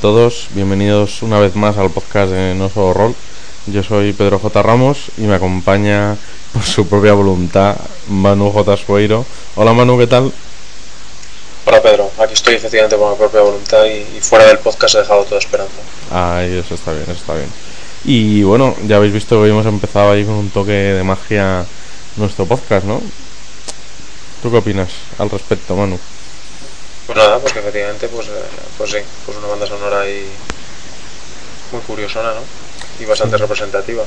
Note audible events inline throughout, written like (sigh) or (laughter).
Todos, bienvenidos una vez más al podcast de No Solo Rol. Yo soy Pedro J. Ramos y me acompaña por su propia voluntad Manu J. Sueiro. Hola Manu, ¿qué tal? Hola Pedro, aquí estoy efectivamente por mi propia voluntad y, y fuera del podcast he dejado toda esperanza. Ay, eso está bien, eso está bien. Y bueno, ya habéis visto que hoy hemos empezado ahí con un toque de magia nuestro podcast, ¿no? ¿Tú qué opinas al respecto, Manu? Pues nada, porque efectivamente, pues, eh, pues sí, pues una banda sonora ahí muy curiosona, ¿no? Y bastante representativa.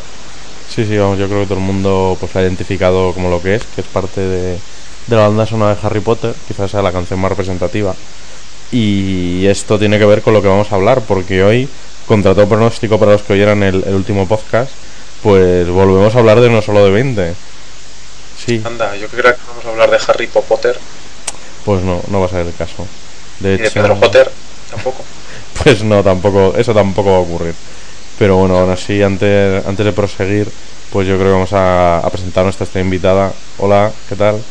Sí, sí, vamos, yo creo que todo el mundo pues la ha identificado como lo que es, que es parte de, de la banda sonora de Harry Potter, quizás sea la canción más representativa. Y esto tiene que ver con lo que vamos a hablar, porque hoy, contra todo pronóstico para los que oyeran el, el último podcast, pues volvemos a hablar de no solo de 20. Sí, Anda, yo creo que vamos a hablar de Harry Potter pues no, no va a ser el caso. De y de hecho, Pedro Potter tampoco. (laughs) pues no, tampoco, eso tampoco va a ocurrir. Pero bueno, aún así, antes, antes de proseguir, pues yo creo que vamos a, a presentar a nuestra esta invitada. Hola, ¿qué tal?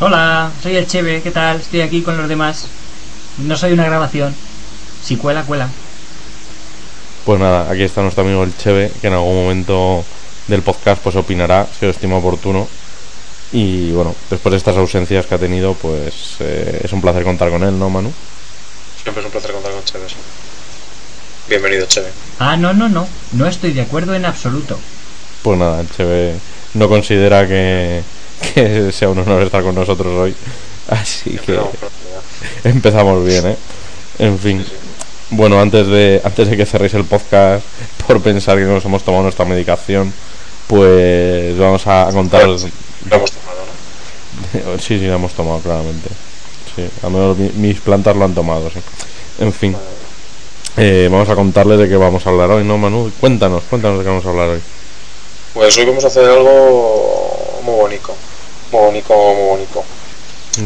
Hola, soy el Cheve, ¿qué tal? Estoy aquí con los demás. No soy una grabación. Si cuela, cuela. Pues nada, aquí está nuestro amigo el Cheve, que en algún momento del podcast pues opinará, si lo estima oportuno. Y bueno, después de estas ausencias que ha tenido, pues eh, es un placer contar con él, ¿no, Manu? Siempre es un placer contar con Chévez. Bienvenido, Cheve. Ah, no, no, no. No estoy de acuerdo en absoluto. Pues nada, Cheve no considera que, que sea un honor estar con nosotros hoy. Así que empezamos bien, ¿eh? En fin. Bueno, antes de, antes de que cerréis el podcast (laughs) por pensar que nos hemos tomado nuestra medicación, pues vamos a contar... Lo hemos tomado, ¿no? (laughs) Sí, sí, la hemos tomado claramente. Sí, al menos mi- mis plantas lo han tomado, sí. En fin, eh, vamos a contarles de qué vamos a hablar hoy, ¿no, Manu? Cuéntanos, cuéntanos de qué vamos a hablar hoy. Pues hoy vamos a hacer algo muy bonito. Muy bonito, muy bonito.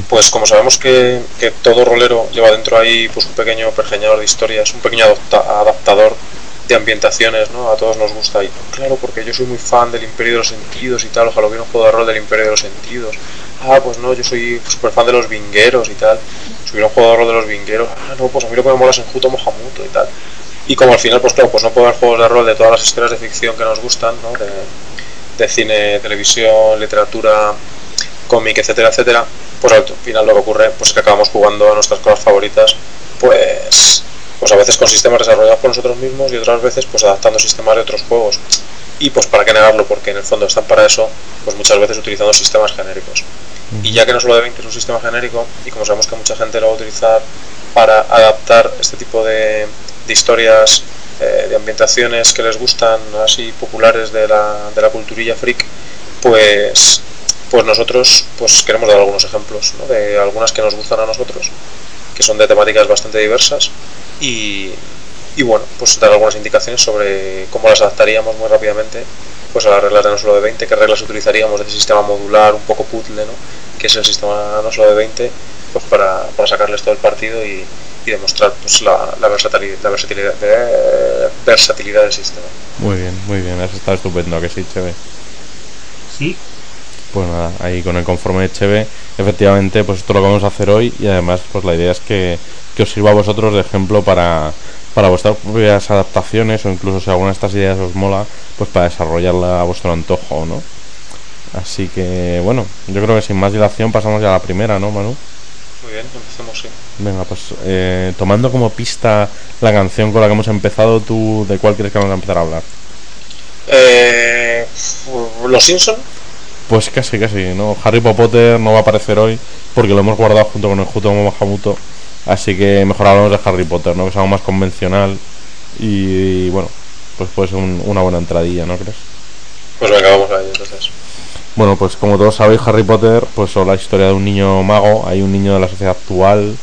Pues como sabemos que, que todo rolero lleva dentro ahí pues un pequeño pergeñador de historias, un pequeño adaptador de ambientaciones, ¿no? A todos nos gusta. Y claro, porque yo soy muy fan del Imperio de los Sentidos y tal, ojalá hubiera un juego de rol del Imperio de los Sentidos. Ah, pues no, yo soy súper fan de los vingueros y tal. Si hubiera un juego de rol de los vingueros, ah, no, pues a mí lo que me mola es en Juto Mohamuto y tal. Y como al final, pues claro, pues no puedo haber juegos de rol de todas las historias de ficción que nos gustan, ¿no? De, de cine, televisión, literatura, cómic, etcétera, etcétera, pues al final lo que ocurre pues es que acabamos jugando a nuestras cosas favoritas, pues pues a veces con sistemas desarrollados por nosotros mismos y otras veces pues adaptando sistemas de otros juegos. Y pues para qué negarlo, porque en el fondo están para eso, pues muchas veces utilizando sistemas genéricos. Y ya que no solo de 20 es un sistema genérico, y como sabemos que mucha gente lo va a utilizar para adaptar este tipo de, de historias, eh, de ambientaciones que les gustan, así populares de la, de la culturilla freak, pues pues nosotros pues queremos dar algunos ejemplos ¿no? de algunas que nos gustan a nosotros que son de temáticas bastante diversas y, y bueno, pues dar algunas indicaciones sobre cómo las adaptaríamos muy rápidamente pues a las reglas de no solo de 20, qué reglas utilizaríamos de ese sistema modular un poco puzzle, ¿no? que es el sistema no solo de 20, pues para, para sacarles todo el partido y, y demostrar pues la, la, versatilidad, la versatilidad, eh, versatilidad del sistema. Muy bien, muy bien, eso está estupendo, que sí, Cheve. Sí. Pues nada, ahí con el conforme de Cheve, efectivamente, pues esto lo vamos a hacer hoy y además pues la idea es que, que os sirva a vosotros de ejemplo para, para vuestras propias adaptaciones o incluso si alguna de estas ideas os mola, pues para desarrollarla a vuestro antojo, ¿no? Así que bueno, yo creo que sin más dilación pasamos ya a la primera, ¿no, Manu? Muy bien, empecemos, sí. Venga, pues eh, tomando como pista la canción con la que hemos empezado, ¿tú de cuál quieres que vamos a empezar a hablar? Eh, ¿Los Simpson? Pues casi, casi, ¿no? Harry Potter no va a aparecer hoy porque lo hemos guardado junto con el Juto Mahamuto. Así que mejor hablamos de Harry Potter, ¿no? Que es algo más convencional y, y bueno, pues puede ser un, una buena entradilla, ¿no crees? Pues venga, vamos a ello entonces. Bueno, pues como todos sabéis, Harry Potter, pues son la historia de un niño mago, hay un niño de la sociedad actual,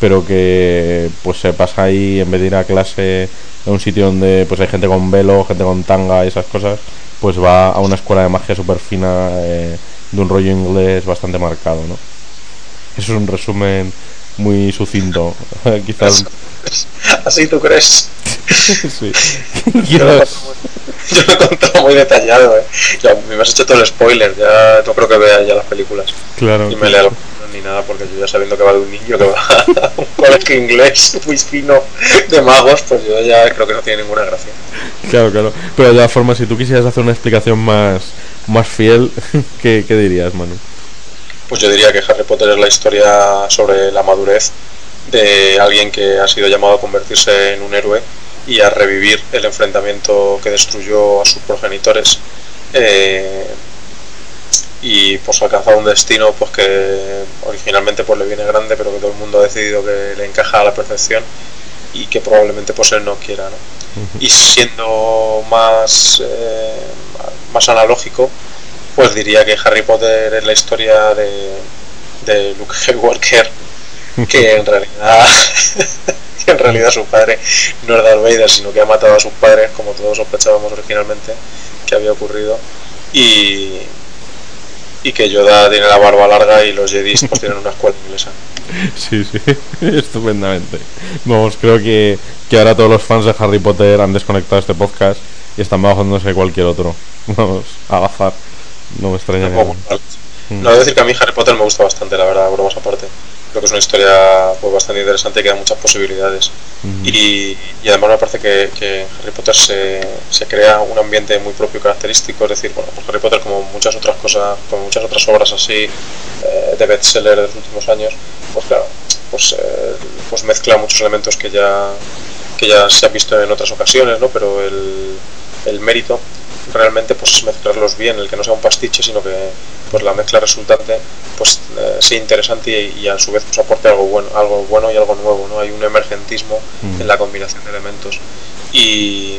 pero que pues se pasa ahí en vez de ir a clase en un sitio donde pues hay gente con velo, gente con tanga y esas cosas, pues va a una escuela de magia súper fina eh, de un rollo inglés bastante marcado, ¿no? Eso es un resumen muy sucinto, (laughs) quizás. (laughs) ¿Así tú crees? (laughs) sí. Yo lo, he contado muy detallado, ¿eh? Ya, me has hecho todo el spoiler, ya no creo que vea ya las películas. Claro. Y me lea ni nada, porque yo ya sabiendo que va de un niño que va (laughs) a un colegio inglés muy fino de magos, pues yo ya creo que no tiene ninguna gracia. Claro, claro. Pero de todas formas, si tú quisieras hacer una explicación más, más fiel, (laughs) ¿qué, ¿qué dirías, Manu? Pues yo diría que Harry Potter es la historia sobre la madurez de alguien que ha sido llamado a convertirse en un héroe y a revivir el enfrentamiento que destruyó a sus progenitores eh, y pues alcanzar un destino pues que originalmente pues le viene grande pero que todo el mundo ha decidido que le encaja a la perfección y que probablemente pues él no quiera ¿no? y siendo más eh, más analógico pues diría que Harry Potter es la historia de, de Luke (laughs) Skywalker que en (laughs) realidad (laughs) que en realidad su padre no es Darth Vader sino que ha matado a sus padres como todos sospechábamos originalmente que había ocurrido y y que Yoda tiene la barba larga y los Jedi pues tienen una escuela inglesa (laughs) Sí, sí, (laughs) estupendamente. Vamos, creo que, que ahora todos los fans de Harry Potter han desconectado este podcast y están bajándose cualquier otro. (laughs) Vamos, al azar. No me extraña. no, no, debo decir que a mí Harry Potter me gusta bastante, la verdad, bromas aparte. Creo que es una historia pues, bastante interesante que da muchas posibilidades. Mm. Y, y, además me parece que, Harry Potter se, se, crea un ambiente muy propio característico. Es decir, bueno, pues Harry Potter, como muchas otras cosas, como muchas otras obras así eh, de bestseller de los últimos años, pues claro, pues, eh, pues mezcla muchos elementos que ya, que ya se han visto en otras ocasiones, ¿no? Pero el, el mérito realmente pues es mezclarlos bien, el que no sea un pastiche, sino que pues la mezcla resultante pues eh, sea interesante y, y, a su vez pues aporte algo bueno, algo bueno y algo nuevo, ¿no? Hay un emergentismo mm. en la combinación de elementos. Y,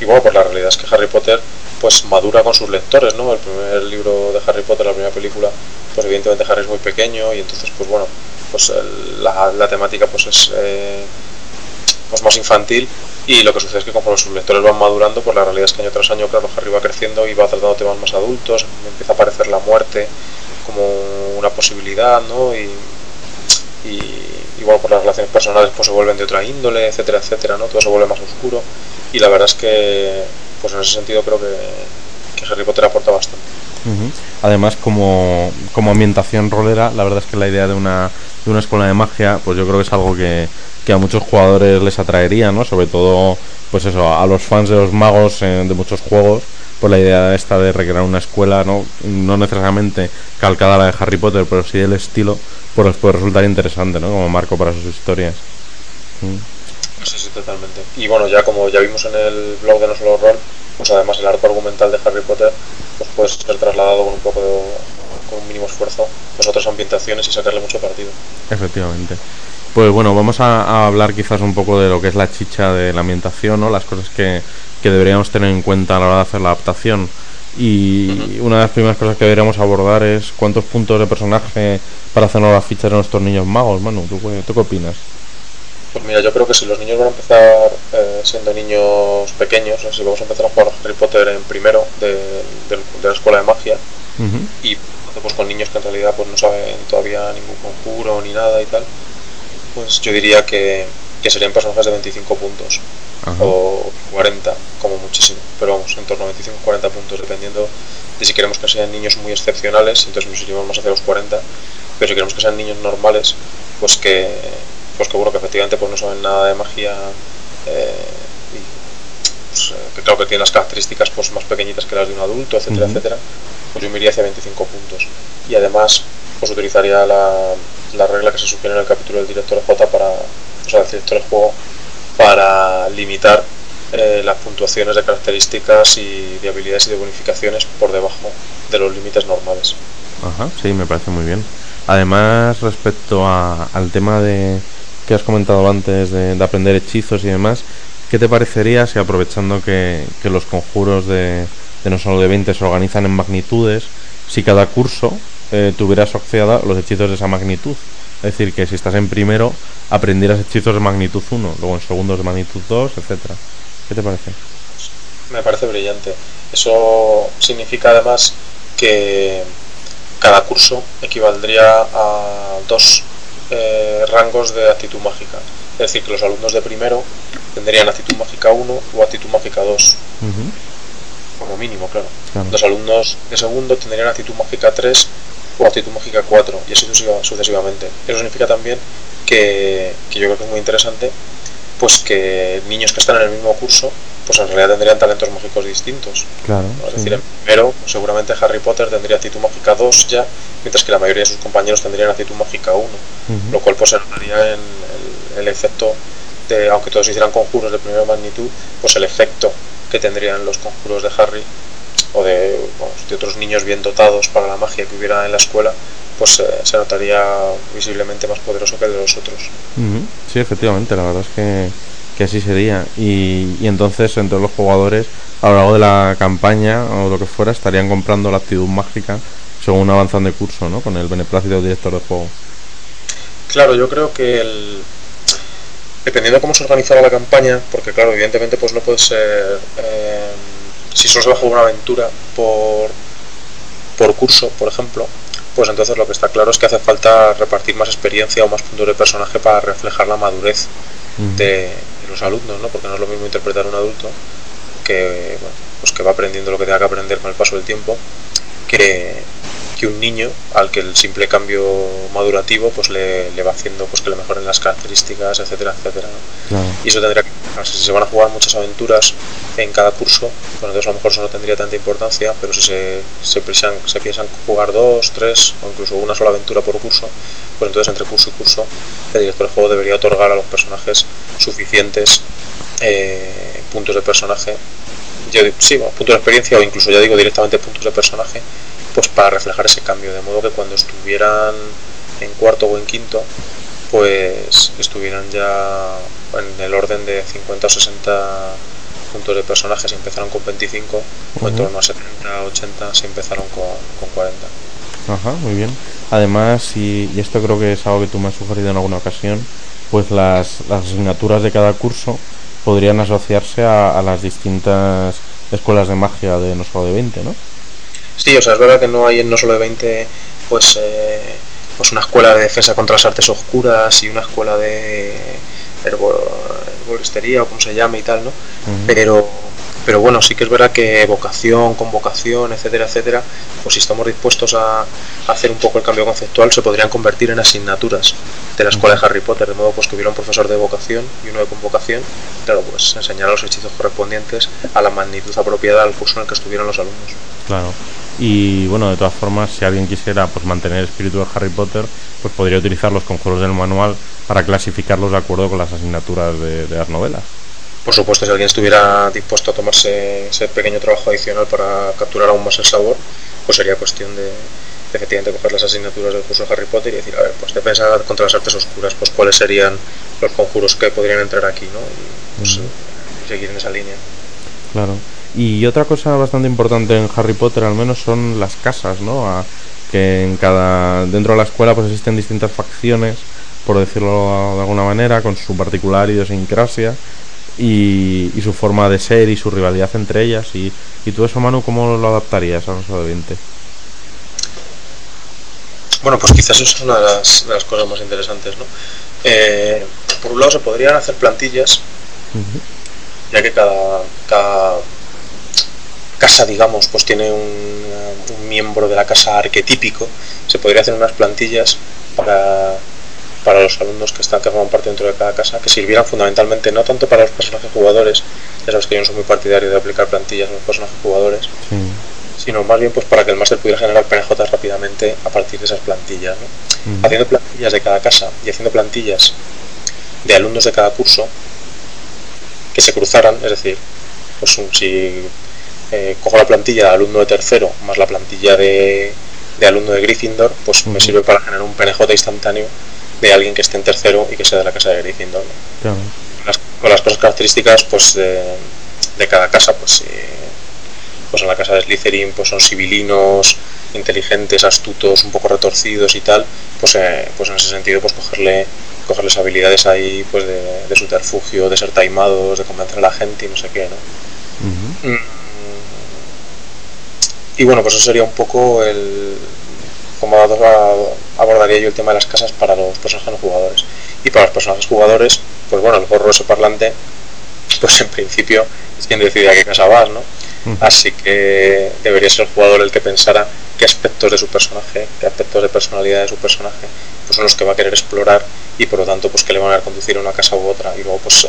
y bueno, pues la realidad es que Harry Potter pues madura con sus lectores, ¿no? El primer libro de Harry Potter, la primera película, pues evidentemente Harry es muy pequeño y entonces pues bueno, pues el, la, la, temática pues es eh, pues más infantil y lo que sucede es que conforme sus lectores van madurando, pues la realidad es que año tras año, claro, Harry va creciendo y va tratando temas más adultos, empieza a aparecer la muerte como una posibilidad, ¿no? Y, y, igual por las relaciones personales pues se vuelven de otra índole, etcétera, etcétera, ¿no? Todo se vuelve más oscuro y la verdad es que pues en ese sentido creo que, que Harry Potter aporta bastante. Además, como, como ambientación rolera, la verdad es que la idea de una, de una escuela de magia, pues yo creo que es algo que, que a muchos jugadores les atraería, ¿no? Sobre todo, pues eso, a los fans de los magos eh, de muchos juegos, pues la idea esta de recrear una escuela, ¿no? No necesariamente calcada a la de Harry Potter, pero sí el estilo, pues puede resultar interesante, ¿no? Como marco para sus historias. Sí, sí, totalmente. Y bueno, ya como ya vimos en el blog de No Solo Roll, pues además el arco argumental de Harry Potter pues puede ser trasladado con un poco de, con un mínimo esfuerzo pues otras ambientaciones y sacarle mucho partido. Efectivamente. Pues bueno, vamos a, hablar quizás un poco de lo que es la chicha de la ambientación, ¿no? Las cosas que, que deberíamos tener en cuenta a la hora de hacer la adaptación. Y una de las primeras cosas que deberíamos abordar es cuántos puntos de personaje para hacer las fichas de nuestros niños magos, Manu. ¿Tú, ¿Tú qué opinas? Pues mira, yo creo que si los niños van a empezar eh, siendo niños pequeños, si vamos a empezar a jugar Harry Potter en primero de, la escuela de magia, y pues con niños que en realidad pues no saben todavía ningún conjuro ni nada y tal, pues yo diría que, que serían personajes de 25 puntos. O 40 como muchísimo, pero vamos, en torno a 25-40 puntos, dependiendo de si queremos que sean niños muy excepcionales, entonces nos iríamos más hacia los 40, pero si queremos que sean niños normales, pues que pues que bueno, que efectivamente pues no saben nada de magia eh, pues, eh, que claro que tiene las características pues más pequeñitas que las de un adulto, etcétera, etcétera, pues yo me iría hacia 25 puntos. Y además, pues utilizaría la, la regla que se sugiere en el capítulo del director J para, o sea, del director de juego, para limitar eh, las puntuaciones de características y de habilidades y de bonificaciones por debajo de los límites normales. Ajá, sí, me parece muy bien. Además, respecto a, al tema de, que has comentado antes de, aprender hechizos y demás, ¿qué te parecería si aprovechando que, los conjuros de, no solo de 20 se organizan en magnitudes, si cada curso eh, tuviera asociada los hechizos de esa magnitud? Es decir, que si estás en primero, aprendieras hechizos de magnitud 1, luego en segundos de magnitud 2, etcétera. ¿Qué te parece? Me parece brillante. Eso significa además que cada curso equivaldría a dos eh, rangos de actitud mágica. Es decir, que los alumnos de primero tendrían actitud mágica 1 o actitud mágica 2. Como mínimo, claro. Los alumnos de segundo tendrían actitud mágica 3 o actitud mágica 4 y así sucesivamente. Eso significa también que, que yo creo que es muy interesante pues que niños que están en el mismo curso pues en realidad tendrían talentos mágicos distintos. Claro. Es decir, en primero, seguramente Harry Potter tendría actitud mágica 2 ya, mientras que la mayoría de sus compañeros tendrían actitud mágica 1, lo cual pues notaría en el, efecto de, aunque todos hicieran conjuros de primera magnitud, pues el efecto que tendrían los conjuros de Harry o de, de otros niños bien dotados para la magia que hubiera en la escuela, pues eh, se notaría visiblemente más poderoso que el de los otros. Sí, efectivamente, la verdad es que que así sería. Y, y, entonces, entre los jugadores, a lo largo de la campaña o lo que fuera, estarían comprando la actitud mágica según avanzan de curso, ¿no? Con el beneplácito del director de juego. Claro, yo creo que el... dependiendo de cómo se organizara la campaña, porque claro, evidentemente pues no puede ser... Eh, si solo se va a jugar una aventura por, por curso, por ejemplo, pues entonces lo que está claro es que hace falta repartir más experiencia o más puntos de personaje para reflejar la madurez de, los alumnos, ¿no? Porque no es lo mismo interpretar a un adulto que, pues que va aprendiendo lo que tenga que aprender con el paso del tiempo que, que un niño al que el simple cambio madurativo pues le, le, va haciendo pues que le mejoren las características, etcétera, etcétera. Y eso tendría que si se van a jugar muchas aventuras en cada curso, bueno, entonces a lo mejor eso no tendría tanta importancia, pero si se, se, piensan, se piensan jugar dos, tres o incluso una sola aventura por curso, pues entonces entre curso y curso el director del juego debería otorgar a los personajes suficientes eh, puntos de personaje, yo, sí, puntos de experiencia o incluso ya digo directamente puntos de personaje, pues para reflejar ese cambio, de modo que cuando estuvieran en cuarto o en quinto, pues estuvieran ya en el orden de 50 o 60 puntos de personajes y empezaron con 25, o en torno a 70, 80 si empezaron con, con 40. Ajá, muy bien. Además, y, esto creo que es algo que tú me has sugerido en alguna ocasión, pues las, las asignaturas de cada curso podrían asociarse a, las distintas escuelas de magia de no solo de 20, ¿no? Sí, o sea, es verdad que no hay en no solo de 20 pues eh, pues una escuela de defensa contra las artes oscuras y una escuela de herboristería o como se llame y tal, ¿no? Pero pero bueno, sí que es verdad que vocación, convocación, etcétera, etcétera, pues si estamos dispuestos a, hacer un poco el cambio conceptual, se podrían convertir en asignaturas de la escuela de Harry Potter, de modo pues que hubiera un profesor de vocación y uno de convocación, claro, pues enseñar los hechizos correspondientes a la magnitud apropiada al curso en el que estuvieran los alumnos. Claro. Y bueno, de todas formas, si alguien quisiera pues mantener el espíritu de Harry Potter, pues podría utilizar los conjuros del manual para clasificarlos de acuerdo con las asignaturas de las novelas. Por supuesto, si alguien estuviera dispuesto a tomarse ese pequeño trabajo adicional para capturar aún más el sabor, pues sería cuestión de, efectivamente coger las asignaturas del curso de Harry Potter y decir, a ver, pues defensa contra las artes oscuras, pues cuáles serían los conjuros que podrían entrar aquí, ¿no? Y pues, mm. seguir en esa línea. Claro. Y otra cosa bastante importante en Harry Potter al menos son las casas, ¿no? que en cada dentro de la escuela pues existen distintas facciones, por decirlo de alguna manera, con su particular idiosincrasia y, su forma de ser y su rivalidad entre ellas. Y, y todo eso, Manu, ¿cómo lo adaptarías a Rosa de 20? Bueno, pues quizás eso es una de las, cosas más interesantes, ¿no? Eh, por un lado se podrían hacer plantillas, ya que cada, cada casa, digamos, pues tiene un, un, miembro de la casa arquetípico, se podría hacer unas plantillas para para los alumnos que están que forman parte dentro de cada casa, que sirvieran fundamentalmente no tanto para los personajes jugadores, ya sabes que yo no soy muy partidario de aplicar plantillas a los personajes jugadores, sino más bien pues para que el máster pudiera generar PNJ rápidamente a partir de esas plantillas. Haciendo plantillas de cada casa y haciendo plantillas de alumnos de cada curso que se cruzaran, es decir, pues si eh, cojo la plantilla de alumno de tercero más la plantilla de, de alumno de Gryffindor, pues me sirve para generar un PNJ instantáneo de alguien que esté en tercero y que sea de la casa de Gryffindor. con las cosas características pues de, cada casa, pues, pues en la casa de Slytherin pues son civilinos, inteligentes, astutos, un poco retorcidos y tal, pues, eh, pues en ese sentido pues cogerle cogerles habilidades ahí pues de, de subterfugio, de ser taimados, de convencer a la gente y no sé qué, ¿no? Mm. Y bueno, pues eso sería un poco el, como abordaría yo el tema de las casas para los personajes jugadores. Y para los personajes jugadores, pues bueno, el gorro ese parlante, pues en principio es quien decide a qué casa vas, ¿no? Así que debería ser el jugador el que pensara qué aspectos de su personaje, qué aspectos de personalidad de su personaje, pues son los que va a querer explorar y por lo tanto pues que le van a conducir a una casa u otra y luego pues eh,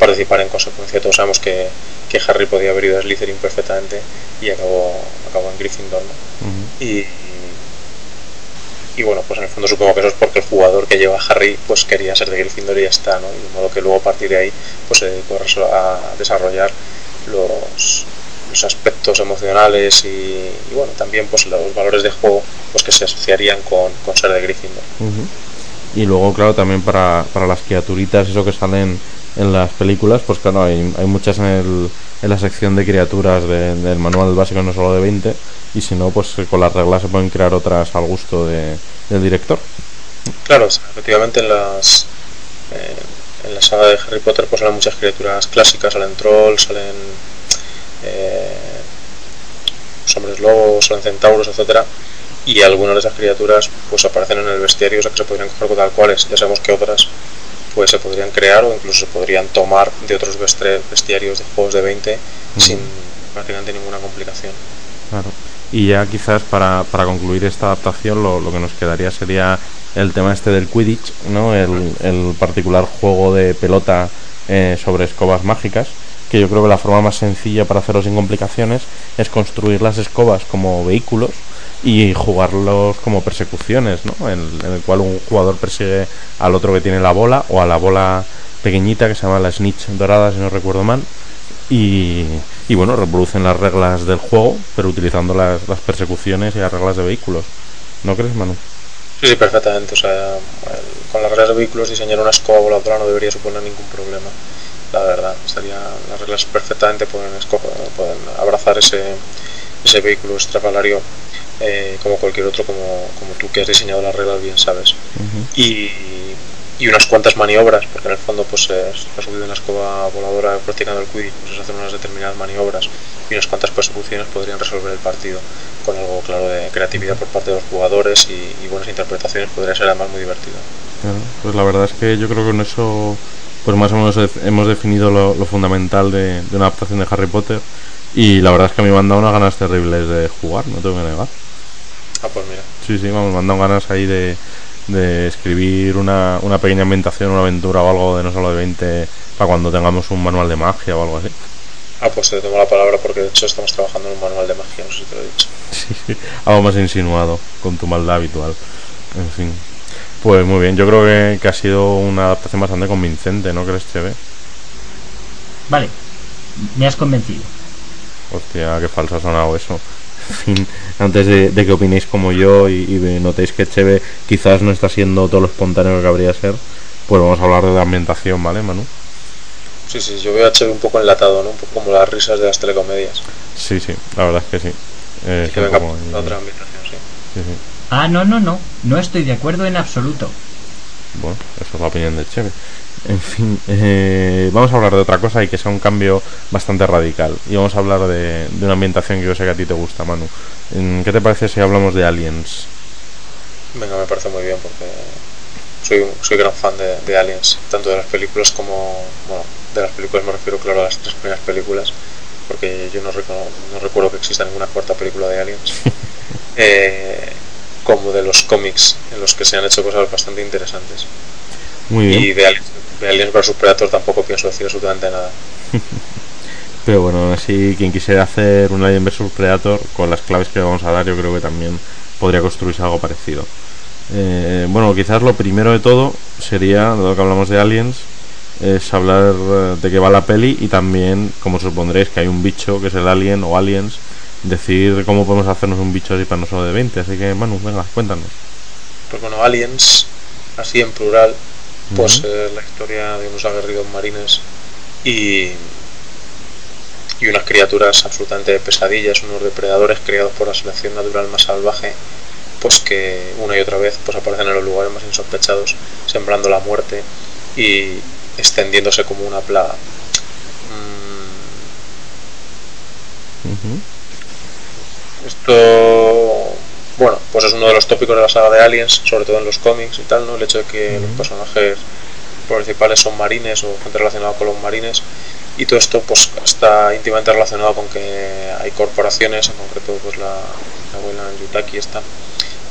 participar en consecuencia. Todos sabemos que, que, Harry podía haber ido a Slytherin perfectamente y acabó, acabó en Gryffindor, ¿no? y, y bueno, pues en el fondo supongo que eso es porque el jugador que lleva a Harry pues quería ser de Gryffindor y ya está, ¿no? Y de modo que luego a partir de ahí pues se dedicó a desarrollar los, los aspectos emocionales y, bueno, también pues los valores de juego pues que se asociarían con, con ser de Gryffindor. Y luego, claro, también para, para las criaturitas, eso que salen en las películas, pues claro, hay, hay muchas en, el, en la sección de criaturas del manual básico, no solo de 20, y si no, pues con las reglas se pueden crear otras al gusto de, del director. Claro, efectivamente en las eh, en la saga de Harry Potter pues salen muchas criaturas clásicas, salen trolls, salen eh, hombres lobos, salen centauros, etcétera y algunas de esas criaturas pues aparecen en el bestiario, o sea que se podrían coger tal cuales. Ya sabemos que otras pues se podrían crear o incluso se podrían tomar de otros bestiarios de juegos de 20 sin prácticamente ninguna complicación. Claro. Y ya quizás para, para concluir esta adaptación lo, lo, que nos quedaría sería el tema este del Quidditch, ¿no? el, el particular juego de pelota eh, sobre escobas mágicas, que yo creo que la forma más sencilla para hacerlo sin complicaciones es construir las escobas como vehículos y jugarlos como persecuciones, ¿no? En, el cual un jugador persigue al otro que tiene la bola o a la bola pequeñita que se llama la snitch dorada, si no recuerdo mal, y, y bueno, reproducen las reglas del juego, pero utilizando las, las, persecuciones y las reglas de vehículos. ¿No crees, Manu? Sí, sí, perfectamente. O sea, con las reglas de vehículos diseñar una escoba voladora no debería suponer ningún problema. La verdad, estaría, las reglas perfectamente pueden, pueden abrazar ese, ese vehículo estrafalario eh, como cualquier otro, como, como tú que has diseñado las reglas bien sabes. Uh -huh. y, y unas cuantas maniobras, porque en el fondo pues se ha subido en la escoba voladora practicando el quidditch, pues se hacen unas determinadas maniobras y unas cuantas persecuciones podrían resolver el partido. con algo claro de creatividad por parte de los jugadores y, buenas interpretaciones podría ser además muy divertido. pues la verdad es que yo creo que con eso pues más o menos hemos definido lo, fundamental de, una adaptación de Harry Potter y la verdad es que a mí me han dado unas ganas terribles de jugar, no tengo que negar. Ah, pues mira. Sí, sí, vamos, me han dado ganas ahí de, de escribir una, una pequeña ambientación, una aventura o algo de no solo de 20 para cuando tengamos un manual de magia o algo así. Ah, pues te tomo la palabra porque de hecho estamos trabajando en un manual de magia, no sé si te lo he dicho. (laughs) Sí, algo más insinuado con tu maldad habitual. En fin. Pues muy bien, yo creo que, que ha sido una adaptación bastante convincente, ¿no crees, Cheve? Vale, me has convencido. Hostia, qué falso ha sonado eso. En fin, antes de, que opinéis como yo y, notéis que Cheve quizás no está siendo todo lo espontáneo que cabría ser, pues vamos a hablar de la ambientación, ¿vale, Manu? Sí, sí, yo veo a Cheve un poco enlatado, ¿no? Un poco como las risas de las telecomedias. Sí, sí, la verdad es que sí. que venga otra ambientación, sí. Sí, sí. Ah, no, no, no. No estoy de acuerdo en absoluto. Bueno, esa es la opinión de Cheve. En fin, eh, vamos a hablar de otra cosa y que sea un cambio bastante radical. Y vamos a hablar de, una ambientación que yo sé que a ti te gusta, Manu. ¿Qué te parece si hablamos de Aliens? Venga, me parece muy bien porque soy, soy gran fan de, Aliens, tanto de las películas como. Bueno, de las películas me refiero, claro, a las tres primeras películas, porque yo no, no recuerdo que exista ninguna cuarta película de Aliens. (laughs) eh, como de los cómics, en los que se han hecho cosas bastante interesantes. Muy bien. Y de Aliens, de Aliens vs Predator tampoco pienso decir absolutamente nada. (laughs) Pero bueno, así quien quisiera hacer un Alien vs Predator con las claves que vamos a dar, yo creo que también podría construirse algo parecido. Eh, bueno, quizás lo primero de todo sería, dado que hablamos de aliens, es hablar eh, de qué va la peli y también, como supondréis, que hay un bicho que es el alien o aliens, decir cómo podemos hacernos un bicho así para no solo de 20. Así que, Manu, venga, cuéntanos. Pues bueno, aliens, así en plural, pues eh, la historia de unos aguerridos marines y, y unas criaturas absolutamente pesadillas, unos depredadores creados por la selección natural más salvaje, pues que una y otra vez pues aparecen en los lugares más insospechados, sembrando la muerte y extendiéndose como una plaga. Mm. Esto bueno, pues es uno de los tópicos de la saga de Aliens, sobre todo en los cómics y tal, ¿no? El hecho de que los personajes principales son marines o gente relacionada con los marines y todo esto pues está íntimamente relacionado con que hay corporaciones, en concreto pues la, abuela Yutaki está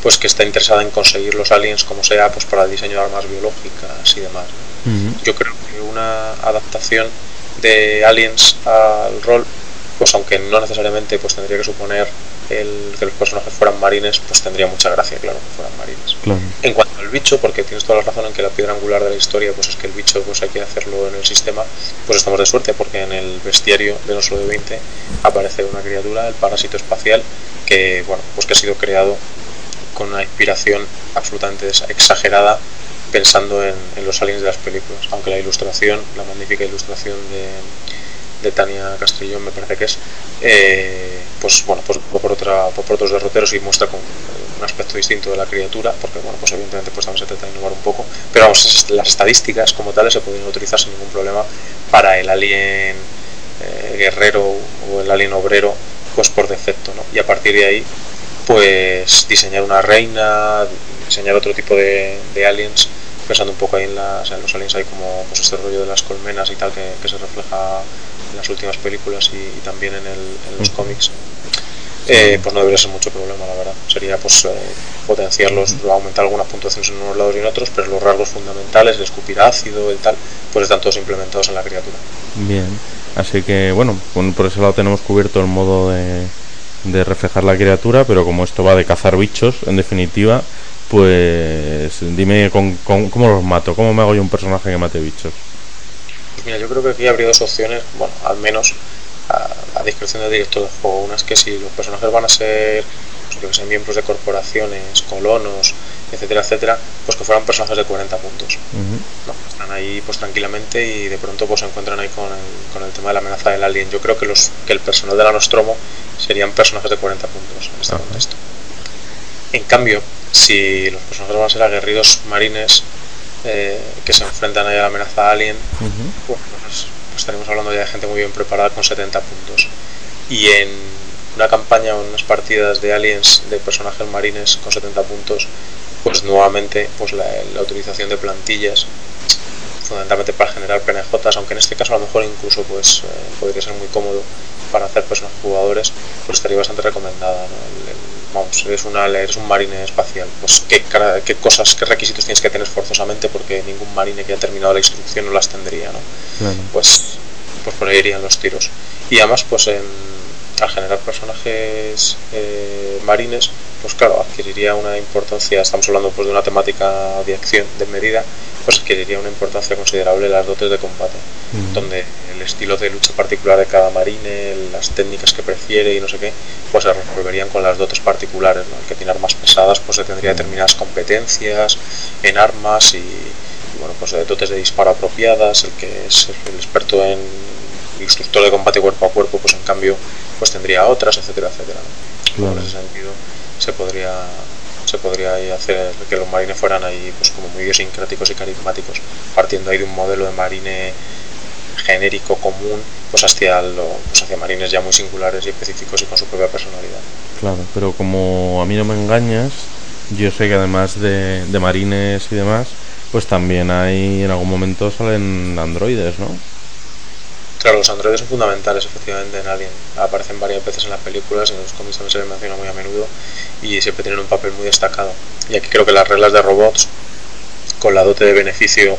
pues que está interesada en conseguir los aliens como sea pues para el diseño de armas biológicas y demás. Yo creo que una adaptación de aliens al rol pues aunque no necesariamente pues tendría que suponer el que los personajes fueran marines, pues tendría mucha gracia, claro, que fueran marines. En cuanto al bicho, porque tienes toda la razón en que la piedra angular de la historia, pues es que el bicho pues hay que hacerlo en el sistema, pues estamos de suerte, porque en el bestiario de No Solo de 20 aparece una criatura, el parásito espacial, que bueno, pues que ha sido creado con una inspiración absolutamente exagerada pensando en, en los aliens de las películas, aunque la ilustración, la magnífica ilustración de de Tania Castellón me parece que es eh, pues bueno pues por por otros derroteros y muestra con un aspecto distinto de la criatura porque bueno pues evidentemente pues también se trata de innovar un poco pero vamos las estadísticas como tales se pueden utilizar sin ningún problema para el alien eh, guerrero o el alien obrero pues por defecto ¿no? y a partir de ahí pues diseñar una reina diseñar otro tipo de, aliens pensando un poco ahí en, los aliens hay como pues este rollo de las colmenas y tal que se refleja en las últimas películas y, también en, los cómics, eh, pues no debería ser mucho problema, la verdad. Sería pues eh, potenciarlos, aumentar algunas puntuaciones en unos lados y en otros, pero los rasgos fundamentales, el escupir ácido, el tal, pues están todos implementados en la criatura. Bien, así que bueno, por ese lado tenemos cubierto el modo de, de reflejar la criatura, pero como esto va de cazar bichos, en definitiva, pues dime con, cómo los mato, cómo me hago yo un personaje que mate bichos. Pues mira, yo creo que aquí habría dos opciones, bueno, al menos a, discreción del director del juego. Una es que si los personajes van a ser, pues, que sean miembros de corporaciones, colonos, etcétera, etcétera, pues que fueran personajes de 40 puntos. están ahí pues tranquilamente y de pronto pues se encuentran ahí con el, con el tema de la amenaza del alien. Yo creo que los que el personal de la Nostromo serían personajes de 40 puntos en este contexto. En cambio, si los personajes van a ser aguerridos marines, eh, que se enfrentan a la amenaza alien, pues, pues, estaremos hablando ya de gente muy bien preparada con 70 puntos. Y en una campaña o unas partidas de aliens de personajes marines con 70 puntos, pues nuevamente pues la, utilización de plantillas fundamentalmente para generar PNJs, aunque en este caso a lo mejor incluso pues eh, podría ser muy cómodo para hacer personas jugadores, pues estaría bastante recomendada. Vamos, eres, una, eres un marine espacial, pues ¿qué, qué cosas, qué requisitos tienes que tener forzosamente porque ningún marine que haya terminado la instrucción no las tendría, ¿no? Pues, pues por ahí irían los tiros. Y además, pues en al generar personajes eh, marines, pues claro, adquiriría una importancia, estamos hablando pues de una temática de acción de medida, pues adquiriría una importancia considerable las dotes de combate, donde el estilo de lucha particular de cada marine, las técnicas que prefiere y no sé qué, pues se resolverían con las dotes particulares, ¿no? El que tiene armas pesadas, pues tendría determinadas competencias en armas y, bueno, pues dotes de disparo apropiadas, el que es el experto en instructor de combate cuerpo a cuerpo, pues en cambio pues tendría otras, etcétera, etcétera. En ese sentido se podría se podría hacer que los marines fueran ahí pues como muy idiosincráticos y carismáticos, partiendo ahí de un modelo de marine genérico común pues hacia pues hacia marines ya muy singulares y específicos y con su propia personalidad. Claro, pero como a mí no me engañas, yo sé que además de, de marines y demás, pues también hay en algún momento salen androides, ¿no? Claro, los androides son fundamentales efectivamente en Alien. Aparecen varias veces en las películas, en los cómics también se les menciona muy a menudo y siempre tienen un papel muy destacado. Y aquí creo que las reglas de robots, con la dote de beneficio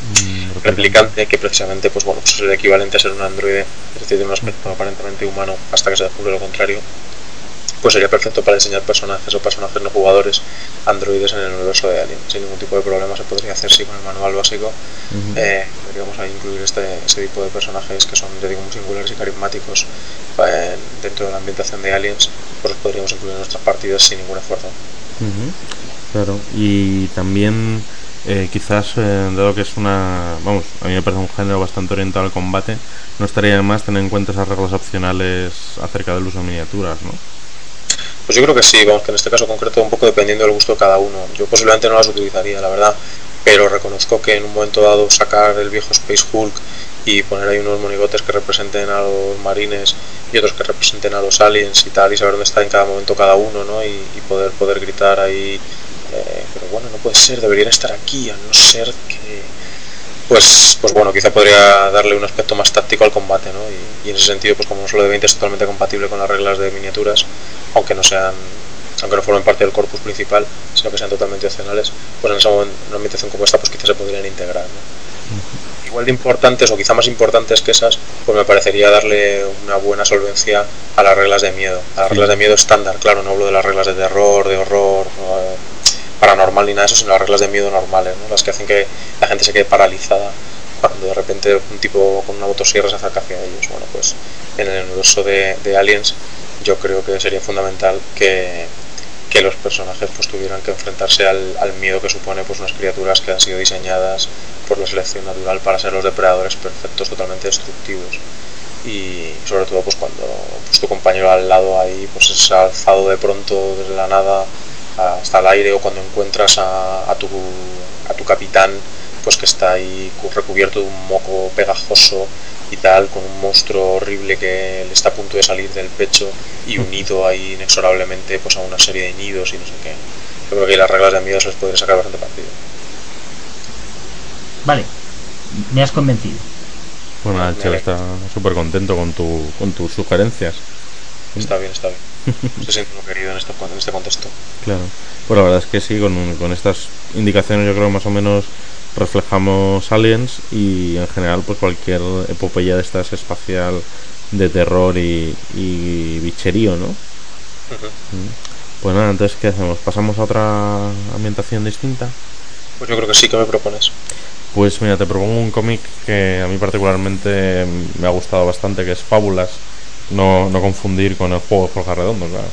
mm, replicante, que precisamente pues bueno, pues es el equivalente a ser un androide, es decir, de un aspecto aparentemente humano hasta que se descubre lo contrario, pues sería perfecto para enseñar personajes o personajes no jugadores androides en el universo de Alien. Sin ningún tipo de problema se podría hacer sí con el manual básico. Eh, podríamos ahí incluir este, este tipo de personajes que son, ya digo, muy singulares y carismáticos eh, dentro de la ambientación de Aliens, pues los podríamos incluir en nuestras partidas sin ningún esfuerzo. Claro, y también eh, quizás, dado que es una, vamos, a mí me parece un género bastante orientado al combate, no estaría de más tener en cuenta esas reglas opcionales acerca del uso de miniaturas, ¿no? Pues yo creo que sí, vamos, que en este caso concreto un poco dependiendo del gusto de cada uno. Yo posiblemente no las utilizaría, la verdad, pero reconozco que en un momento dado sacar el viejo Space Hulk y poner ahí unos monigotes que representen a los marines y otros que representen a los aliens y tal, y saber dónde está en cada momento cada uno, ¿no? Y, poder, poder gritar ahí, eh, pero bueno, no puede ser, deberían estar aquí, a no ser que pues, pues bueno, quizá podría darle un aspecto más táctico al combate, ¿no? Y, en ese sentido, pues como no solo de 20 es totalmente compatible con las reglas de miniaturas, aunque no sean aunque no formen parte del corpus principal, sino que sean totalmente opcionales, pues en esa una ambientación como esta, pues quizás se podrían integrar. Igual de importantes, o quizá más importantes que esas, pues me parecería darle una buena solvencia a las reglas de miedo. A las reglas de miedo estándar, claro, no hablo de las reglas de terror, de horror, paranormal ni nada de eso, sino las reglas de miedo normales, las que hacen que la gente se quede paralizada cuando de repente un tipo con una motosierra se acerca hacia ellos. Bueno, pues en el universo de, Aliens yo creo que sería fundamental que, que los personajes pues tuvieran que enfrentarse al, al, miedo que supone pues unas criaturas que han sido diseñadas por la selección natural para ser los depredadores perfectos totalmente destructivos y sobre todo pues cuando pues, tu compañero al lado ahí pues es alzado de pronto desde la nada hasta el aire o cuando encuentras a, a, tu, a tu capitán pues que está ahí recubierto de un moco pegajoso y tal, con un monstruo horrible que le está a punto de salir del pecho y unido ahí inexorablemente pues a una serie de nidos y no sé qué. Yo creo que las reglas de miedo se les podría sacar bastante partido. Vale, me has convencido. Bueno, el está súper contento con, tu, con tus sugerencias. Está bien, está bien. Se siente querido en este, en este contexto. Claro. Pues la verdad es que sí, con, con estas indicaciones yo creo más o menos reflejamos aliens y en general pues cualquier epopeya de estas espacial de terror y, y bicherío, ¿no? Mm. Pues nada, entonces ¿qué hacemos? ¿Pasamos a otra ambientación distinta? Pues yo creo que sí, que me propones? Pues mira, te propongo un cómic que a mí particularmente me ha gustado bastante, que es Fábulas, no, no confundir con el juego de Forja Redondo, claro.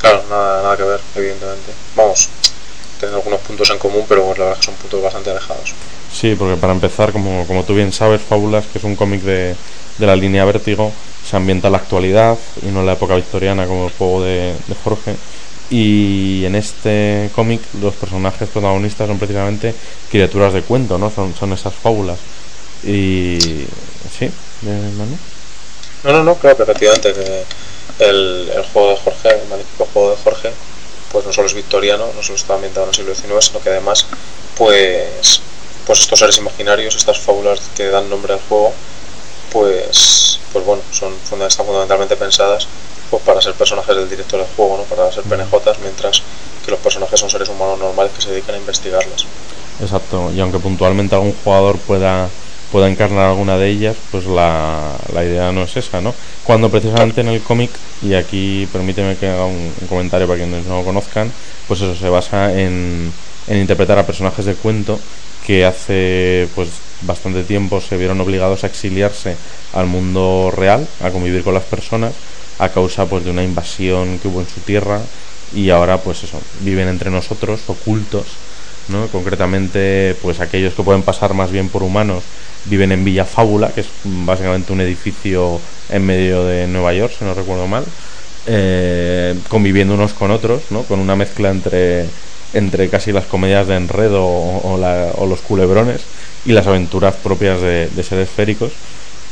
Claro, nada, nada que ver, evidentemente. Vamos, tienen algunos puntos en común, pero la verdad que son puntos bastante alejados. Sí, porque para empezar, como, como tú bien sabes, Fábulas, que es un cómic de, de la línea Vértigo, se ambienta en la actualidad y no en la época victoriana como el juego de, de Jorge. Y en este cómic los personajes protagonistas son precisamente criaturas de cuento, ¿no? Son, son esas fábulas. Y... ¿Sí? No, no, no, claro, efectivamente. Que el, el juego de Jorge, el magnífico juego de Jorge, pues no solo es victoriano, no solo está ambientado en el siglo XIX, sino que además, pues, pues estos seres imaginarios, estas fábulas que dan nombre al juego, pues, pues bueno, son están fundamentalmente pensadas pues para ser personajes del director del juego, ¿no? para ser PNJs, mientras que los personajes son seres humanos normales que se dedican a investigarlas. Exacto, y aunque puntualmente algún jugador pueda pueda encarnar alguna de ellas, pues la, la idea no es esa, ¿no? Cuando precisamente en el cómic, y aquí permíteme que haga un, comentario para quienes no lo conozcan, pues eso se basa en, en interpretar a personajes de cuento que hace pues bastante tiempo se vieron obligados a exiliarse al mundo real, a convivir con las personas a causa pues de una invasión que hubo en su tierra y ahora pues eso, viven entre nosotros ocultos, ¿no? Concretamente pues aquellos que pueden pasar más bien por humanos viven en Villa Fábula, que es básicamente un edificio en medio de Nueva York, si no recuerdo mal, eh, conviviendo unos con otros, ¿no? con una mezcla entre, entre casi las comedias de enredo o, los culebrones y las aventuras propias de, de seres esféricos.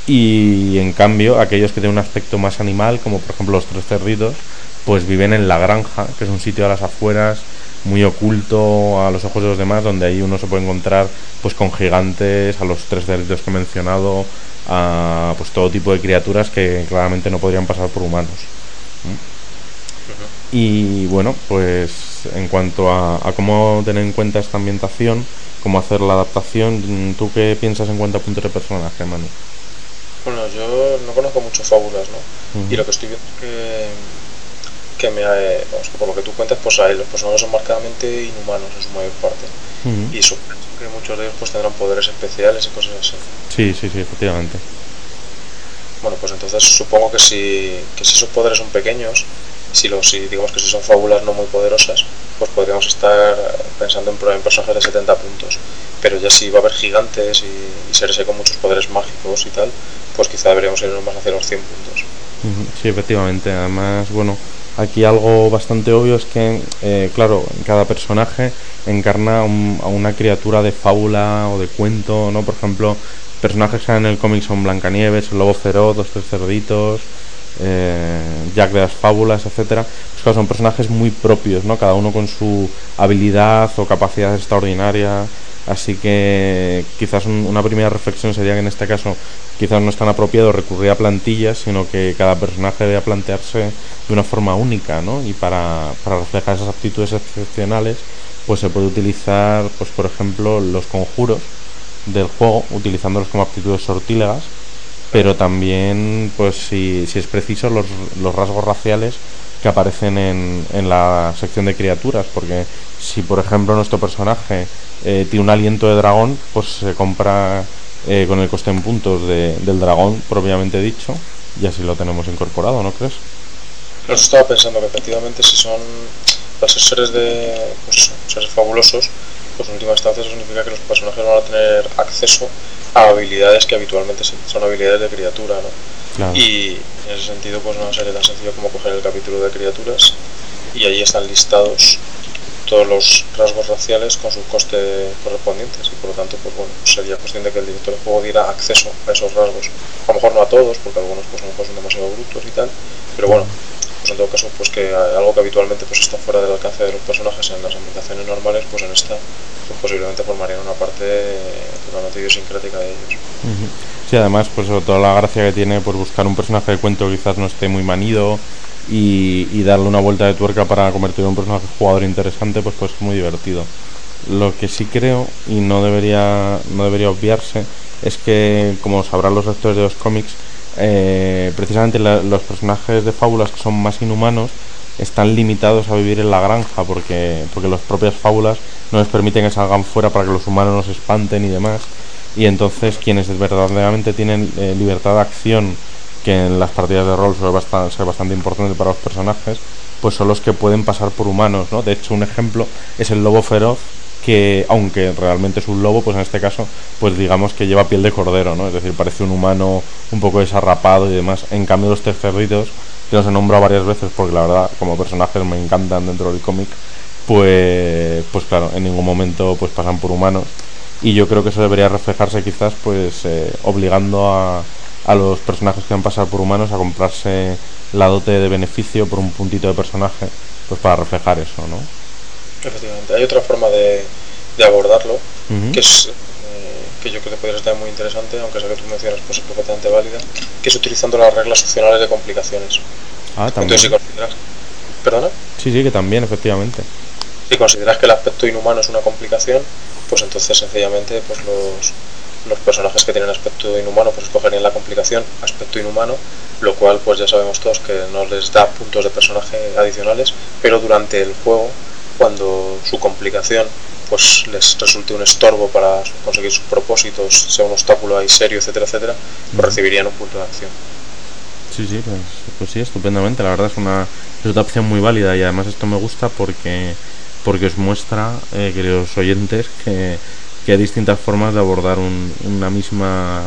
Y en cambio, aquellos que tienen un aspecto más animal, como por ejemplo los tres cerditos, pues viven en la granja, que es un sitio a las afueras muy oculto a los ojos de los demás, donde ahí uno se puede encontrar pues con gigantes, a los tres cerditos que he mencionado, a pues todo tipo de criaturas que claramente no podrían pasar por humanos. Y bueno, pues en cuanto a, cómo tener en cuenta esta ambientación, cómo hacer la adaptación, ¿tú qué piensas en cuanto a puntos de personaje, Manu? Bueno, yo no conozco mucho fábulas, ¿no? Y lo que estoy viendo es que que me eh, por lo que tú cuentas pues ahí los personajes son marcadamente inhumanos en su mayor parte. Y eso que muchos de ellos pues tendrán poderes especiales y cosas así. Sí sí sí efectivamente. Bueno pues entonces supongo que si que si esos poderes son pequeños si los si digamos que si son fábulas no muy poderosas pues podríamos estar pensando en, en personajes de 70 puntos. Pero ya si va a haber gigantes y, seres con muchos poderes mágicos y tal pues quizá deberíamos irnos más hacia los 100 puntos. Sí, efectivamente. Además, bueno, Aquí algo bastante obvio es que, eh, claro, cada personaje encarna a una criatura de fábula o de cuento, ¿no? Por ejemplo, personajes que en el cómic son Blancanieves, el Lobo Feroz, Los Tres Cerditos, eh, Jack de las Fábulas, etcétera. Pues son personajes muy propios, ¿no? Cada uno con su habilidad o capacidad extraordinaria. Así que quizás una primera reflexión sería que en este caso quizás no es tan apropiado recurrir a plantillas, sino que cada personaje debe plantearse de una forma única, ¿no? Y para, para reflejar esas aptitudes excepcionales, pues se puede utilizar, pues por ejemplo, los conjuros del juego, utilizándolos como aptitudes sortílegas, pero también, pues si, si es preciso, los, los rasgos raciales que aparecen en, en la sección de criaturas, porque si por ejemplo nuestro personaje eh, tiene un aliento de dragón, pues se compra eh, con el coste en puntos de, del dragón propiamente dicho, y así lo tenemos incorporado, ¿no crees? Lo estaba pensando que efectivamente si son los seres de pues, fabulosos, pues en última instancia eso significa que los personajes van a tener acceso a habilidades que habitualmente son habilidades de criatura, ¿no? Y en ese sentido, pues no sería tan sencillo como coger el capítulo de criaturas y allí están listados todos los rasgos raciales con sus costes correspondientes y por lo tanto pues bueno sería cuestión de que el director del juego diera acceso a esos rasgos a lo mejor no a todos porque algunos pues a lo mejor son demasiado brutos y tal pero bueno pues en todo caso pues que algo que habitualmente pues está fuera del alcance de los personajes en las ambientaciones normales pues en esta pues posiblemente formarían una parte totalmente idiosincrática de ellos sí además pues sobre toda la gracia que tiene por buscar un personaje de cuento quizás no esté muy manido y, darle una vuelta de tuerca para convertirlo en un personaje jugador interesante, pues pues muy divertido. Lo que sí creo, y no debería, no debería obviarse, es que, como sabrán los lectores de los cómics, eh, precisamente los personajes de fábulas que son más inhumanos están limitados a vivir en la granja porque, porque las propias fábulas no les permiten que salgan fuera para que los humanos no se espanten y demás. Y entonces quienes verdaderamente tienen eh, libertad de acción que en las partidas de rol suele ser bastante importante para los personajes, pues son los que pueden pasar por humanos, ¿no? De hecho, un ejemplo es el lobo feroz, que aunque realmente es un lobo, pues en este caso, pues digamos que lleva piel de cordero, ¿no? Es decir, parece un humano un poco desarrapado y demás. En cambio, los tres cerditos, que los he nombrado varias veces porque la verdad, como personajes me encantan dentro del cómic, pues, pues claro, en ningún momento pues pasan por humanos. Y yo creo que eso debería reflejarse quizás, pues, eh, obligando a a los personajes que van a pasar por humanos a comprarse la dote de beneficio por un puntito de personaje, pues para reflejar eso, ¿no? Efectivamente, hay otra forma de, de abordarlo, que es eh, que yo creo que podría ser muy interesante, aunque esa que tú mencionas pues es perfectamente válida, que es utilizando las reglas opcionales de complicaciones. Ah, también. Entonces, si consideras... ¿Perdona? Sí, sí, que también, efectivamente. Si consideras que el aspecto inhumano es una complicación, pues entonces sencillamente pues los, los personajes que tienen aspecto inhumano pues escogerían la complicación aspecto inhumano, lo cual pues ya sabemos todos que no les da puntos de personaje adicionales, pero durante el juego, cuando su complicación pues les resulte un estorbo para conseguir sus propósitos, sea un obstáculo ahí serio, etcétera, etcétera, pues recibirían un punto de acción. Sí, sí, pues, pues sí, estupendamente. La verdad es una, es una opción muy válida y además esto me gusta porque porque os muestra, eh, queridos oyentes, que, que, hay distintas formas de abordar un, una misma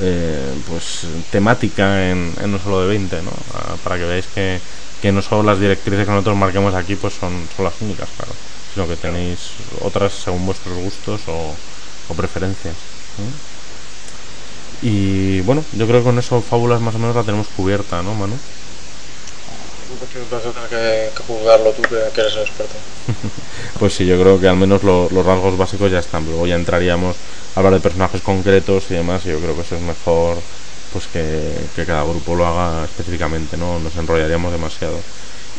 eh, pues temática en, en, no solo de 20, ¿no? Ah, para que veáis que, que, no solo las directrices que nosotros marquemos aquí pues son, son las únicas, claro, sino que tenéis otras según vuestros gustos o, o preferencias. Y bueno, yo creo que con eso fábulas más o menos la tenemos cubierta, ¿no, Manu? Que, que juzgarlo tú, que, que, eres el experto. pues sí, yo creo que al menos lo, los rasgos básicos ya están. Luego ya entraríamos a hablar de personajes concretos y demás. Y yo creo que eso es mejor pues que, que cada grupo lo haga específicamente, ¿no? Nos enrollaríamos demasiado.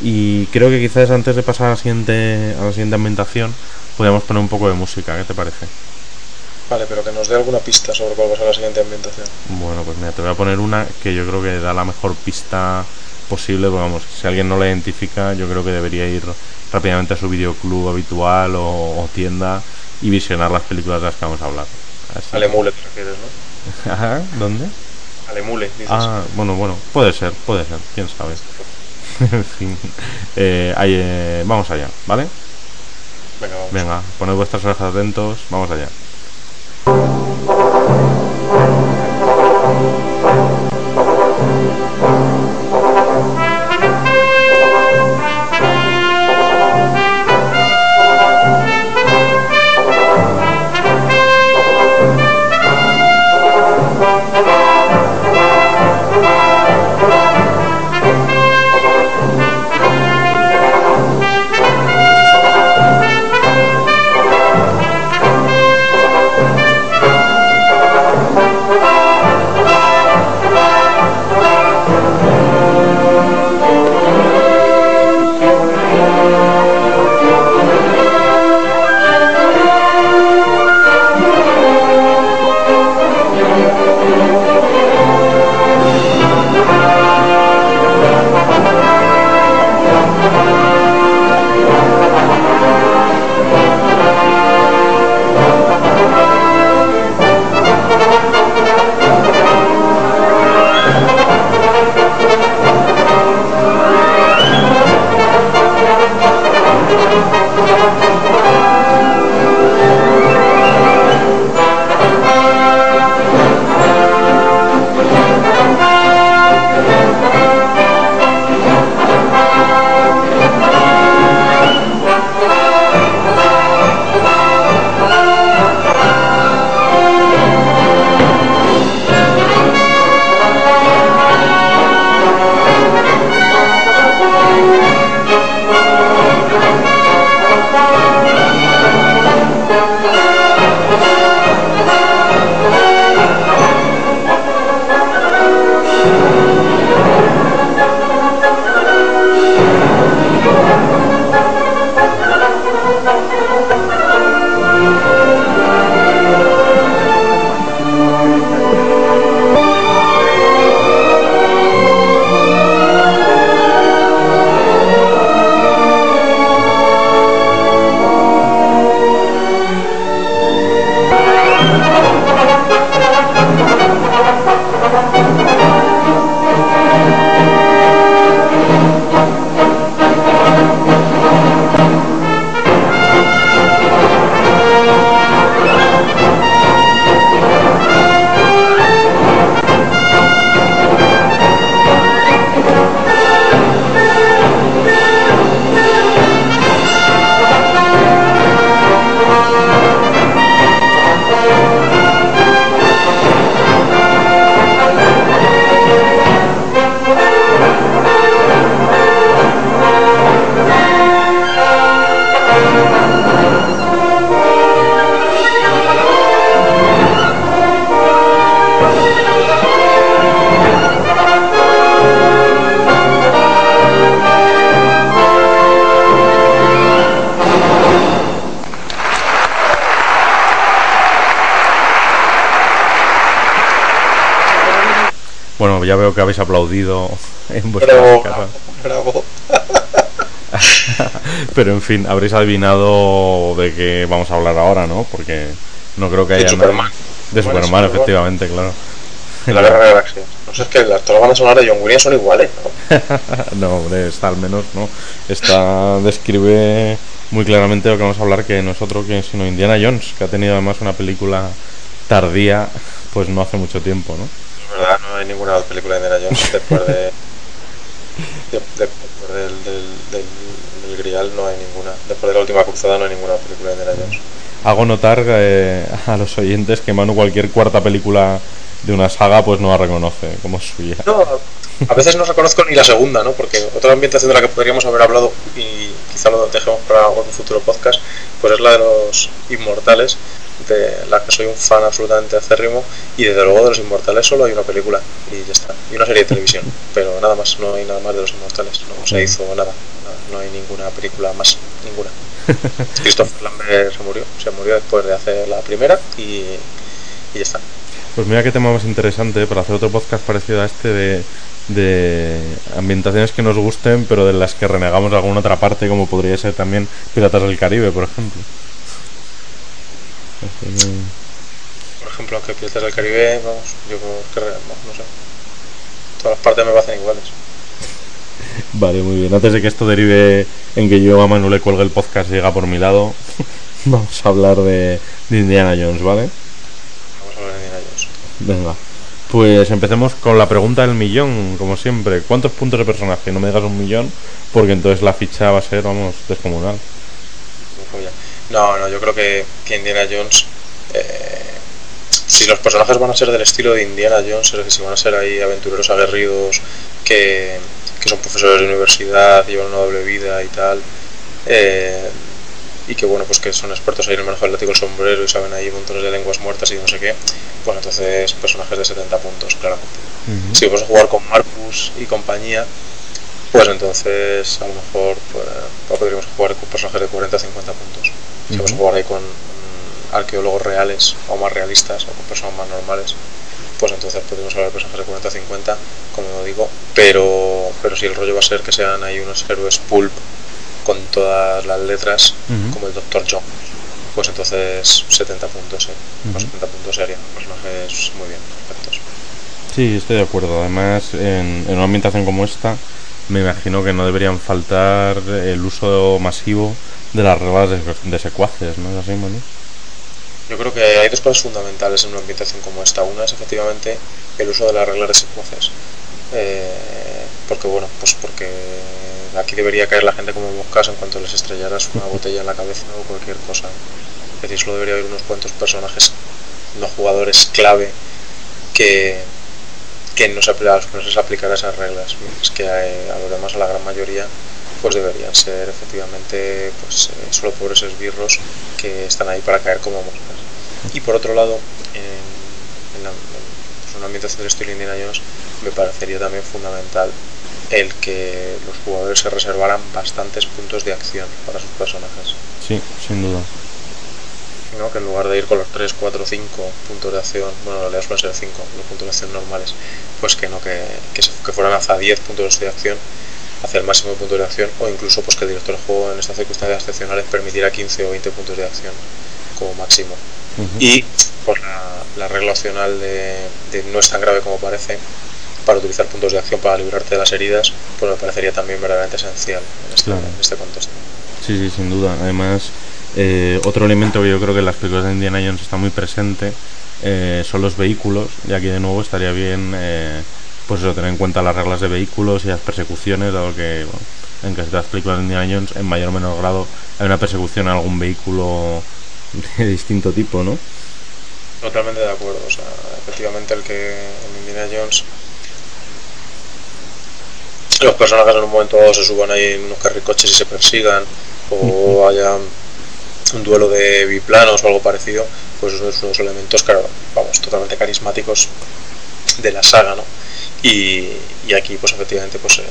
Y creo que quizás antes de pasar a la siguiente, a la siguiente ambientación, podríamos poner un poco de música. ¿Qué te parece? Vale, pero que nos dé alguna pista sobre cuál va a ser la siguiente ambientación. Bueno, pues mira, te voy a poner una que yo creo que da la mejor pista posible, pero vamos, si alguien no la identifica, yo creo que debería ir rápidamente a su videoclub habitual o, o tienda y visionar las películas de las que vamos a hablar. Así. Alemule te refieres, ¿no? (laughs) Ajá, ¿dónde? Alemule, dices. Ah, bueno, bueno, puede ser, puede ser, quién sabe. (laughs) en fin, eh, ahí, eh, vamos allá, ¿vale? Venga, vamos. Venga, poned vuestras orejas atentos, vamos allá. Ya veo que habéis aplaudido en vuestra Bravo, casa. bravo. (laughs) Pero en fin, habréis adivinado de qué vamos a hablar ahora, ¿no? Porque no creo que haya Superman. De Superman, efectivamente, claro. La guerra de galaxias. No sé, es que las, todas las bandas sonoras de John Williams son iguales, ¿no? (laughs) no, hombre, está al menos, ¿no? Esta describe muy claramente lo que vamos a hablar, que no es otro que sino Indiana Jones, que ha tenido además una película tardía, pues no hace mucho tiempo, ¿no? No hay ninguna película de Indiana Jones después de. (laughs) de- de- después del, del, del, del Grial no hay ninguna. Después de la última cruzada no hay ninguna película de Indiana Jones. Hago notar eh, a los oyentes que Manu cualquier cuarta película de una saga pues no la reconoce como suya. No, a veces no reconozco ni la segunda, ¿no? Porque otra ambientación de la que podríamos haber hablado y quizá lo dejemos para algún futuro podcast, pues es la de los inmortales, de la que soy un fan absolutamente acérrimo y desde luego de los inmortales solo hay una película y ya está, y una serie de televisión, (laughs) pero nada más, no hay nada más de los inmortales, no se hizo nada, nada, no hay ninguna película más, ninguna. (laughs) Christopher Lambert se murió, se murió después de hacer la primera y, y ya está. Pues mira qué tema más interesante para hacer otro podcast parecido a este de, de ambientaciones que nos gusten, pero de las que renegamos de alguna otra parte, como podría ser también Piratas del Caribe, por ejemplo. Así que- Por ejemplo, aunque Piratas del Caribe, vamos, yo creo que no, sé. Todas las partes me parecen iguales. (laughs) Vale, muy bien. Antes de que esto derive en que yo a Manu le cuelgue el podcast y llega por mi lado, (laughs) vamos a hablar de, de Indiana Jones, ¿vale? Vamos a hablar de Indiana Jones. Venga. Pues empecemos con la pregunta del millón, como siempre. ¿Cuántos puntos de personaje? No me digas un millón, porque entonces la ficha va a ser, vamos, descomunal. No, no, yo creo que, que Indiana Jones. eh, si los personajes van a ser del estilo de Indiana Jones, es decir, si van a ser ahí aventureros aguerridos que, que son profesores de universidad, llevan una doble vida y tal, eh, y que bueno, pues que son expertos ahí en el manejo del látigo el sombrero y saben ahí montones de lenguas muertas y no sé qué, pues entonces personajes de 70 puntos, claramente. Si vamos a jugar con Marcus y compañía, pues entonces a lo mejor pues, podríamos jugar con personajes de 40 o 50 puntos. Si vamos a Ujú. jugar ahí con mm, arqueólogos reales o más realistas o con personas más normales, pues entonces podríamos hablar de personajes de 40 o 50, como digo, pero, pero si el rollo va a ser que sean ahí unos héroes pulp con todas las letras, como el Dr. John, pues entonces 70 puntos, ¿eh? Con Ujú. 70 puntos serían personajes muy bien, perfectos. Sí, estoy de acuerdo. Además, en, en una ambientación como esta, me imagino que no deberían faltar el uso masivo de las reglas de, de secuaces, ¿no es así, Manu? Yo creo que hay dos cosas fundamentales en una ambientación como esta. Una es efectivamente el uso de las reglas de secuaces. Eh, porque bueno, pues porque aquí debería caer la gente como moscas en cuanto les estrellaras una (laughs) botella en la cabeza o cualquier cosa. Es decir, solo debería haber unos cuantos personajes no jugadores clave que, que no se, les aplicara esas reglas. Mientras que a, a los demás, a la gran mayoría, pues deberían ser efectivamente pues eh, solo pobres esbirros que están ahí para caer como moscas. Y por otro lado, en, en la, en, pues, una ambientación del estilo Indiana Jones, me parecería también fundamental el que los jugadores se reservaran bastantes puntos de acción para sus personajes. Sí, sin duda. ¿no? que en lugar de ir con los 3, 4, 5 puntos de acción, bueno, en realidad suelen ser 5 los puntos de acción normales, pues que no, que, que, se- que fueran hacia 10 puntos de acción, hacia el máximo de puntos de acción, o incluso pues que el director de juego en estas circunstancias excepcionales permitiera 15 o 20 puntos de acción como máximo. Y pues la, la regla opcional de, de no es tan grave como parece para utilizar puntos de acción para librarte de las heridas, pues me parecería también verdaderamente esencial en este, Claro. en este contexto. Sí, sí, sin duda. Además, eh, otro elemento que yo creo que en las películas de Indiana Jones está muy presente eh, son los vehículos. Y aquí de nuevo estaría bien, eh, pues eso, tener en cuenta las reglas de vehículos y las persecuciones, dado que bueno, en casi todas las películas de Indiana Jones, en mayor o menor grado, hay una persecución a algún vehículo (laughs) de distinto tipo, ¿no? Totalmente de acuerdo. O sea, efectivamente el que en Indiana Jones los personajes en un momento dado se suban ahí en unos carricoches y se persigan o haya un duelo de biplanos o algo parecido, pues esos son los elementos, claro, vamos, totalmente carismáticos de la saga, ¿no? Y, y aquí, pues efectivamente, pues en,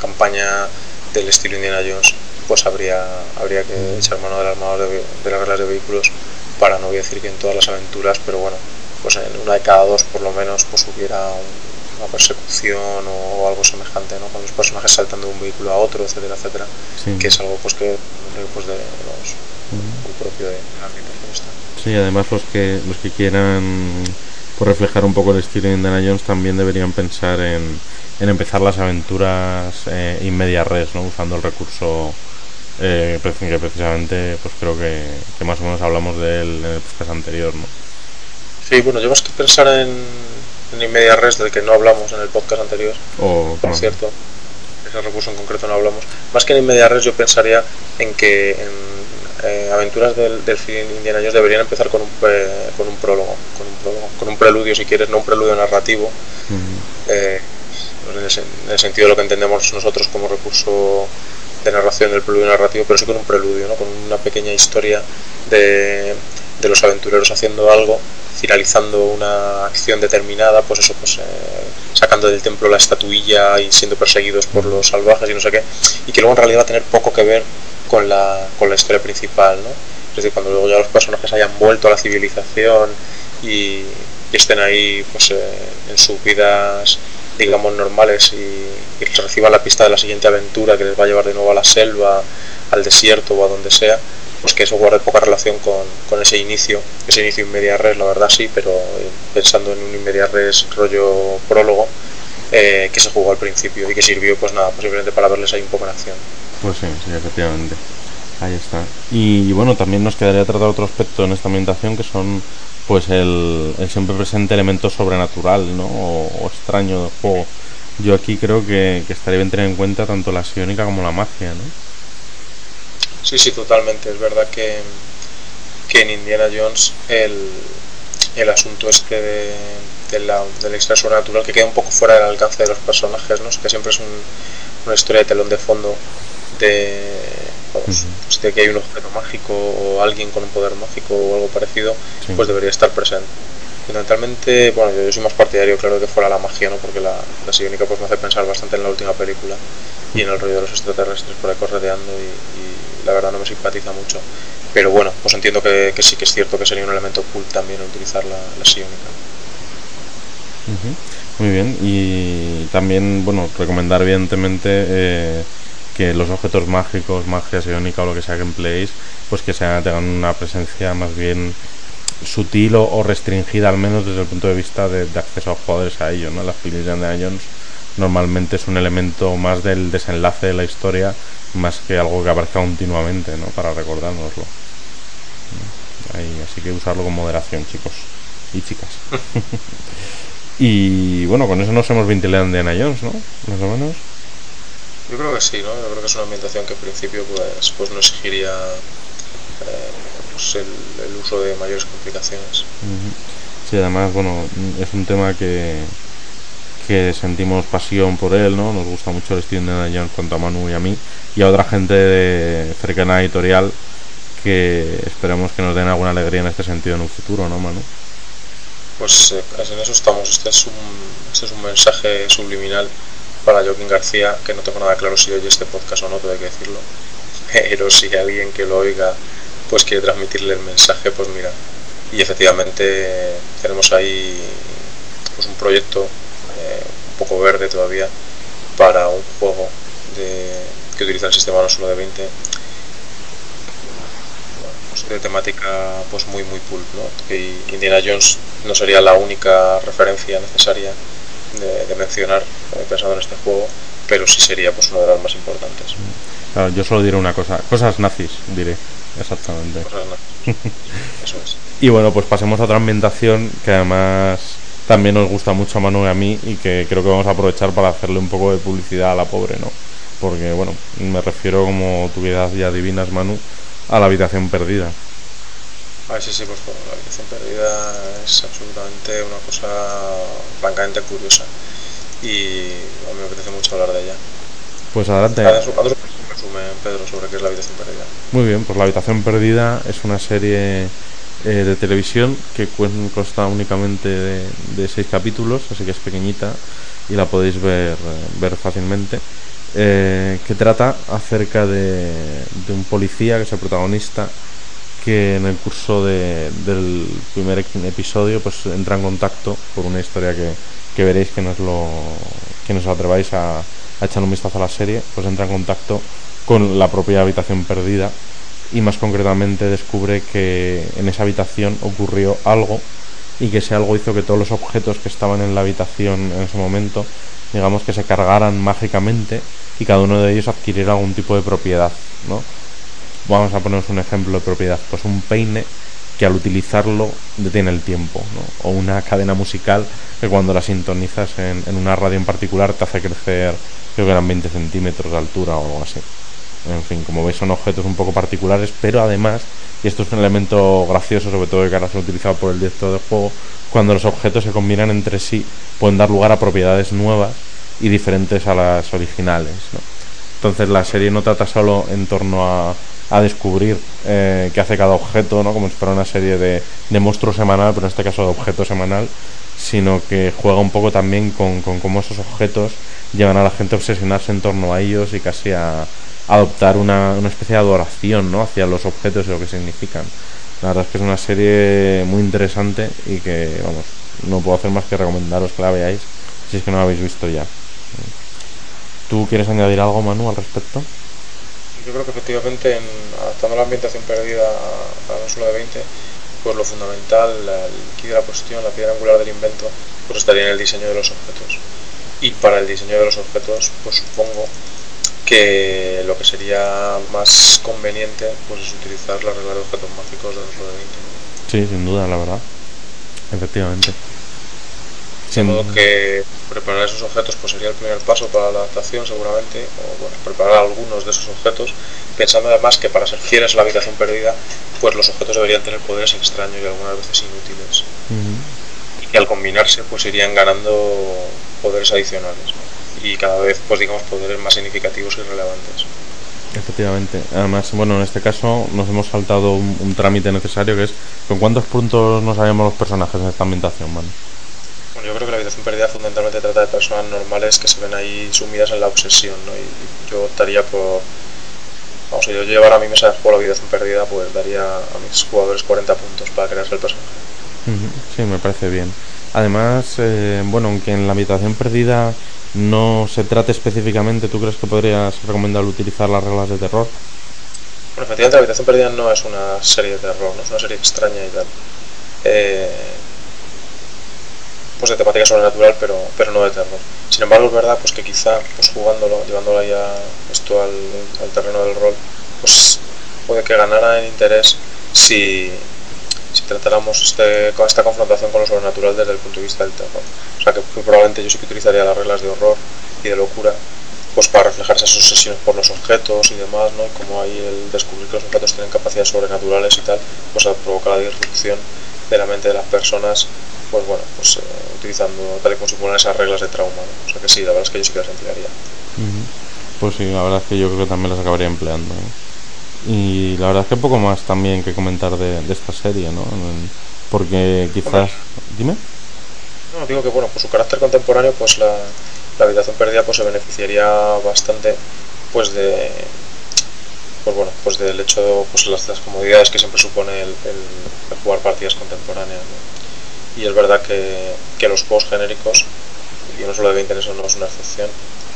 campaña del estilo Indiana Jones, pues habría, habría que echar mano de las manos de, de las reglas de vehículos para no voy a decir que en todas las aventuras, pero bueno, pues en una de cada dos por lo menos pues hubiera un, una persecución o algo semejante, ¿no? Con los personajes saltando de un vehículo a otro, etcétera, etcétera. Que es algo pues que pues de los, propio de la Sí, además los que los que quieran por reflejar un poco el estilo de Indiana Jones también deberían pensar en, en empezar las aventuras eh, in media res, ¿no? Usando el recurso eh, que precisamente pues creo que, que, más o menos hablamos de él en el podcast anterior, ¿no? Sí, bueno, más que pensar en, en in res del que no hablamos en el podcast anterior, o, por cierto, ese recurso en concreto no hablamos, más que en in res yo pensaría en que en eh, aventuras del, del Indiana Jones deberían empezar con un, eh, con un prólogo, con un prólogo, con un preludio si quieres, no un preludio narrativo, eh, pues en, el, sentido de lo que entendemos nosotros como recurso de narración del preludio narrativo, pero sí con un preludio, ¿no? con una pequeña historia de, de los aventureros haciendo algo finalizando una acción determinada, pues eso, pues sacando del templo la estatuilla y siendo perseguidos por los salvajes y no sé qué, y que luego en realidad va a tener poco que ver con la, con la historia principal, ¿no? Es decir, cuando luego ya los personajes hayan vuelto a la civilización y, estén ahí pues eh, en sus vidas digamos normales y, reciban la pista de la siguiente aventura que les va a llevar de nuevo a la selva, al desierto o a donde sea, pues que eso guarde poca relación con, con ese inicio, ese inicio inmedia res, la verdad sí, pero eh, pensando en un inmedia res rollo prólogo eh, que se jugó al principio y que sirvió pues nada, posiblemente para verles ahí un poco en acción. Pues sí, sí, efectivamente. Ahí está. Y, bueno, también nos quedaría tratar otro aspecto en esta ambientación que son pues el, siempre presente elemento sobrenatural ¿no? o, extraño del juego. Yo aquí creo que, estaría bien tener en cuenta tanto la psiónica como la magia, ¿no? Sí, sí, totalmente. Es verdad que, que en Indiana Jones el, el asunto este de, del extra sobrenatural que queda un poco fuera del alcance de los personajes, ¿no? que siempre es una historia de telón de fondo pues, de, que hay un objeto mágico o alguien con un poder mágico o algo parecido, pues debería estar presente. Fundamentalmente, bueno, yo, soy más partidario, claro, de que fuera la magia, ¿no? Porque la, la psiónica pues me hace pensar bastante en la última película y en el rollo de los extraterrestres por ahí correteando y, la verdad no me simpatiza mucho. Pero bueno, pues entiendo que, sí que es cierto que sería un elemento cool también utilizar la, la. Muy bien, y también, bueno, recomendar evidentemente eh, que los objetos mágicos, magia psiónica o lo que sea que empleéis, pues que sea, tengan una presencia más bien sutil o, restringida, al menos desde el punto de vista de, acceso a jugadores a ello. ¿no? Las pilis de Jones normalmente es un elemento más del desenlace de la historia, más que algo que aparezca continuamente, ¿no? para recordárnoslo. así que usarlo con moderación, chicos y chicas. (laughs) y bueno, con eso nos hemos ventilado en Diana Jones, ¿no? Más o menos. Yo creo que sí, ¿no? Yo creo que es una ambientación que en principio pues, pues no exigiría eh, pues el, uso de mayores complicaciones. Sí, además, bueno, es un tema que, que sentimos pasión por él, ¿no? Nos gusta mucho el estilo de Jones tanto a Manu y a mí y a otra gente de cercana editorial que esperemos que nos den alguna alegría en este sentido en un futuro, ¿no, Manu? Pues eh, en eso estamos. Este es un, este es un mensaje subliminal para Joaquín García, que no tengo nada claro si oye este podcast o no, tengo que decirlo. Pero si alguien que lo oiga pues quiere transmitirle el mensaje, pues mira. Y efectivamente tenemos ahí pues un proyecto eh, un poco verde todavía para un juego de, que utiliza el sistema no solo de 20 pues de temática pues muy muy pulp ¿no? y Indiana Jones no sería la única referencia necesaria de, mencionar eh, pensando en este juego, pero sí sería pues una de las más importantes. yo solo diré una cosa, cosas nazis, diré, exactamente. Eso es. (laughs) Y bueno, pues pasemos a otra ambientación que además también nos gusta mucho a Manu y a mí y que creo que vamos a aprovechar para hacerle un poco de publicidad a la pobre, ¿no? Porque bueno, me refiero como tu vida ya adivinas, Manu, a la habitación perdida. Ah, sí, sí, pues la habitación perdida es absolutamente una cosa francamente curiosa y a mí me apetece mucho hablar de ella. Pues adelante. Haz un resumen, Pedro, sobre qué es la habitación perdida. Muy bien, pues la habitación perdida es una serie eh, de televisión que consta únicamente de, seis capítulos, así que es pequeñita y la podéis ver, ver fácilmente. Eh, que trata acerca de, un policía que es el protagonista que en el curso de, del primer episodio pues entra en contacto por una historia que, que veréis que no es lo que nos atreváis a, a echar un vistazo a la serie pues entra en contacto con la propia habitación perdida y más concretamente descubre que en esa habitación ocurrió algo y que ese algo hizo que todos los objetos que estaban en la habitación en ese momento digamos que se cargaran mágicamente y cada uno de ellos adquiriera algún tipo de propiedad ¿no? vamos a ponernos un ejemplo de propiedad pues un peine que al utilizarlo detiene el tiempo ¿no? o una cadena musical que cuando la sintonizas en, en una radio en particular te hace crecer creo que eran 20 centímetros de altura o algo así en fin, como veis son objetos un poco particulares, pero además, y esto es un elemento gracioso, sobre todo que ahora se ha utilizado por el director del juego, cuando los objetos se combinan entre sí, pueden dar lugar a propiedades nuevas y diferentes a las originales. ¿no? Entonces la serie no trata solo en torno a, a descubrir eh, qué hace cada objeto, ¿no? como si fuera una serie de, de monstruo semanal, pero en este caso de objeto semanal, sino que juega un poco también con, con cómo esos objetos llevan a la gente a obsesionarse en torno a ellos y casi a, adoptar una, una especie de adoración ¿no? hacia los objetos y lo que significan. La verdad es que es una serie muy interesante y que, vamos, no puedo hacer más que recomendaros que la veáis si es que no la habéis visto ya. ¿Tú quieres añadir algo, Manu, al respecto? Yo creo que efectivamente, en, adaptando la ambientación perdida a, a solo de 20, pues lo fundamental, el quid de la cuestión, la piedra angular del invento, pues estaría en el diseño de los objetos. Y para el diseño de los objetos, pues supongo que lo que sería más conveniente pues es utilizar la regla de objetos mágicos de los de 20. Sí, sin duda, la verdad. Efectivamente. De modo que preparar esos objetos pues sería el primer paso para la adaptación seguramente, o bueno, preparar algunos de esos objetos, pensando además que para ser fieles a la habitación perdida, pues los objetos deberían tener poderes extraños y algunas veces inútiles. Uh -huh. Y que al combinarse pues irían ganando poderes adicionales. ¿no? Y cada vez pues digamos poderes más significativos y relevantes. Efectivamente. Además, bueno, en este caso nos hemos saltado un, un trámite necesario que es ¿con cuántos puntos no sabemos los personajes en esta ambientación, man? Bueno, yo creo que la habitación perdida fundamentalmente trata de personas normales que se ven ahí sumidas en la obsesión, ¿no? Y yo optaría por vamos, si yo llevara a mi mesa de juego la habitación perdida, pues daría a mis jugadores 40 puntos para crearse el personaje. Sí, me parece bien. Además, eh, bueno, aunque en la habitación perdida no se trate específicamente, ¿tú crees que podrías recomendar utilizar las reglas de terror? Bueno, efectivamente, La Habitación Perdida no es una serie de terror, no es una serie extraña y tal. Eh, pues de temática sobrenatural, pero, pero no de terror. Sin embargo, es verdad pues que quizá pues jugándolo, llevándolo ya esto al, al terreno del rol, pues puede que ganara en interés si, si tratáramos este, esta confrontación con lo sobrenatural desde el punto de vista del terror. O sea que, que, probablemente yo sí que utilizaría las reglas de horror y de locura pues para reflejar esas obsesiones por los objetos y demás, ¿no? Y como ahí el descubrir que los objetos tienen capacidades sobrenaturales y tal, pues provoca la disrupción de la mente de las personas, pues bueno, pues eh, utilizando tal y como simulan esas reglas de trauma, ¿no? O sea que sí, la verdad es que yo sí que las emplearía. Pues sí, la verdad es que yo creo que también las acabaría empleando. ¿eh? Y la verdad es que poco más también que comentar de, esta serie, ¿no? Porque quizás... Dime. No, digo que bueno, por su carácter contemporáneo, pues la, habitación perdida pues se beneficiaría bastante pues de pues bueno, pues del hecho pues las, comodidades que siempre supone el, jugar partidas contemporáneas. Y es verdad que, que los juegos genéricos, y no solo de 20 eso no es una excepción,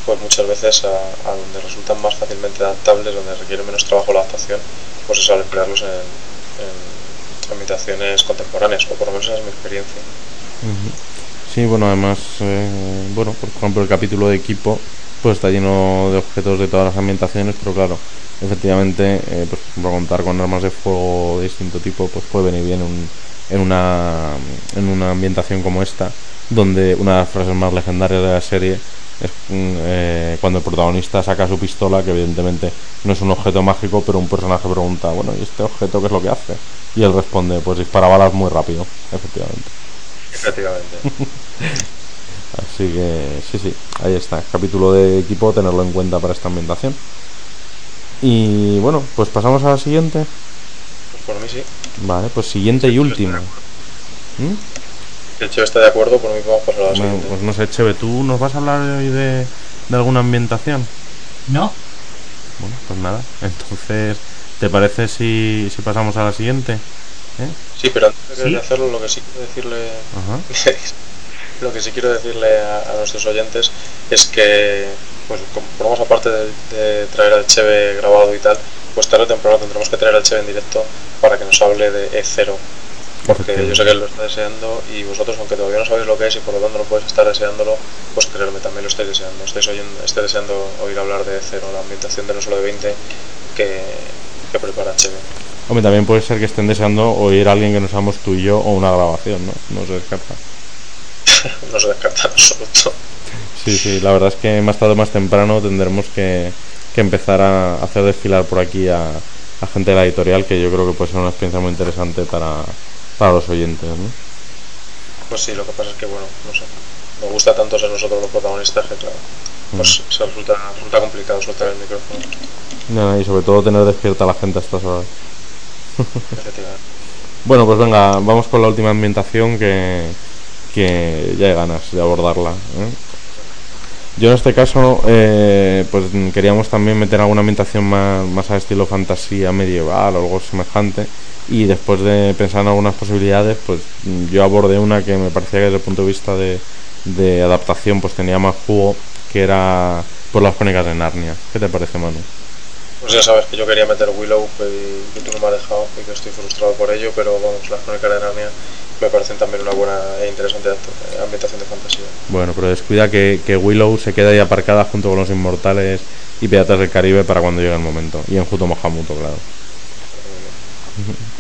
pues muchas veces a, donde resultan más fácilmente adaptables, donde requiere menos trabajo la adaptación, pues es al emplearlos en, en contemporáneas, o por lo menos esa es mi experiencia. Sí, bueno, además, eh, bueno, por ejemplo, el capítulo de equipo pues está lleno de objetos de todas las ambientaciones, pero claro, efectivamente, eh, pues por contar con armas de fuego de distinto tipo, pues puede venir bien un, en, una, en una ambientación como esta, donde una de las frases más legendarias de la serie es eh, cuando el protagonista saca su pistola, que evidentemente no es un objeto mágico, pero un personaje pregunta, bueno, ¿y este objeto qué es lo que hace? Y él responde, pues dispara balas muy rápido, efectivamente. Efectivamente. (laughs) Así que sí, sí, ahí está. Capítulo de equipo, tenerlo en cuenta para esta ambientación. Y bueno, pues pasamos a la siguiente. Pues por mí sí. Vale, pues siguiente y última. Si el Cheve está de acuerdo, por mí vamos a pasar a la bueno, siguiente. Pues no sé, Cheve, ¿tú nos vas a hablar hoy de, de alguna ambientación? No. Bueno, pues nada, entonces, ¿te parece si, si pasamos a la siguiente? ¿Eh? Sí, pero antes de ¿Sí? hacerlo, lo que sí quiero decirle, (laughs) lo que sí quiero decirle a, a nuestros oyentes es que, pues, como formamos aparte de, de traer al Cheve grabado y tal, pues tarde o temprano tendremos que traer al Cheve en directo para que nos hable de E0. Porque yo sé que él lo está deseando y vosotros, aunque todavía no sabéis lo que es y por lo tanto no podéis estar deseándolo, pues creerme, también lo estáis deseando. Estáis oyendo, estáis deseando oír hablar de E0, la ambientación de no solo de 20 que, que prepara Cheve. Hombre, también puede ser que estén deseando oír a alguien que no seamos tú y yo o una grabación, ¿no? No se descarta. (laughs) no se descarta en absoluto. Sí, sí, la verdad es que más tarde o más temprano tendremos que, que empezar a hacer desfilar por aquí a, a gente de la editorial, que yo creo que puede ser una experiencia muy interesante para, para los oyentes, ¿no? Pues sí, lo que pasa es que, bueno, no sé. Me gusta tanto ser nosotros los protagonistas que, claro, pues se resulta, resulta complicado soltar el micrófono. Y sobre todo tener despierta a la gente a estas horas. (laughs) Bueno, pues venga, vamos con la última ambientación que, que ya hay ganas de abordarla. ¿eh? Yo en este caso, eh, pues queríamos también meter alguna ambientación más, más al estilo fantasía medieval o algo semejante. Y después de pensar en algunas posibilidades, pues yo abordé una que me parecía que desde el punto de vista de, de adaptación pues tenía más jugo, que era por las crónicas de Narnia. ¿Qué te parece, Manu? Pues ya sabes que yo quería meter Willow y que tú no me has dejado y que estoy frustrado por ello, pero vamos, las crónicas de Narnia me parecen también una buena e interesante act- ambientación de fantasía. Bueno, pero descuida que, que Willow se queda ahí aparcada junto con los inmortales y Piratas del Caribe para cuando llegue el momento. Y en Juto Mohamuto, claro. (laughs)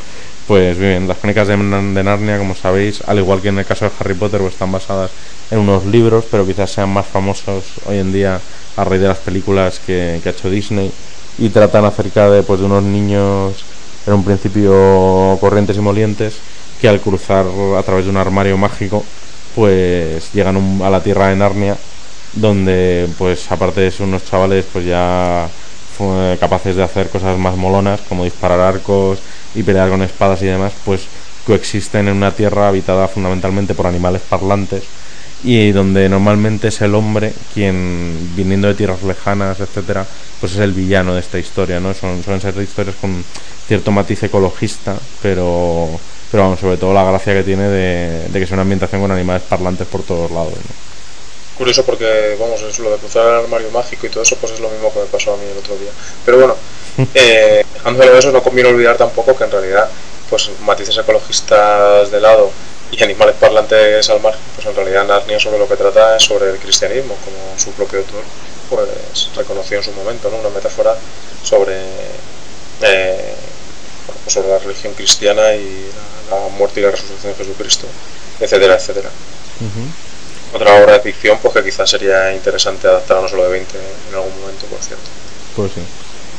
Pues bien, las crónicas de, de Narnia, como sabéis, al igual que en el caso de Harry Potter, pues están basadas en unos libros, pero quizás sean más famosos hoy en día a raíz de las películas que, que ha hecho Disney y tratan acerca de, pues, de unos niños en un principio corrientes y molientes que al cruzar a través de un armario mágico pues llegan a la tierra de Narnia donde pues aparte de ser unos chavales pues ya fue capaces de hacer cosas más molonas como disparar arcos y pelear con espadas y demás pues coexisten en una tierra habitada fundamentalmente por animales parlantes y donde normalmente es el hombre quien viniendo de tierras lejanas etcétera pues es el villano de esta historia no son suelen ser historias con cierto matiz ecologista pero pero vamos sobre todo la gracia que tiene de, de que es una ambientación con animales parlantes por todos lados ¿no? Curioso porque, vamos, es lo de cruzar el armario mágico y todo eso, pues es lo mismo que me pasó a mí el otro día. Pero bueno, (laughs) eh, dejándolo de eso, no conviene olvidar tampoco que en realidad, pues matices ecologistas de lado y animales parlantes al margen, pues en realidad Narnia sobre lo que trata es sobre el cristianismo, como su propio autor pues reconoció en su momento, ¿no? Una metáfora sobre, eh, bueno, pues sobre la religión cristiana y la, la muerte y la resurrección de Jesucristo, etcétera, etcétera otra obra de ficción pues que quizás sería interesante adaptar a no solo de 20 en algún momento, por cierto. Pues sí,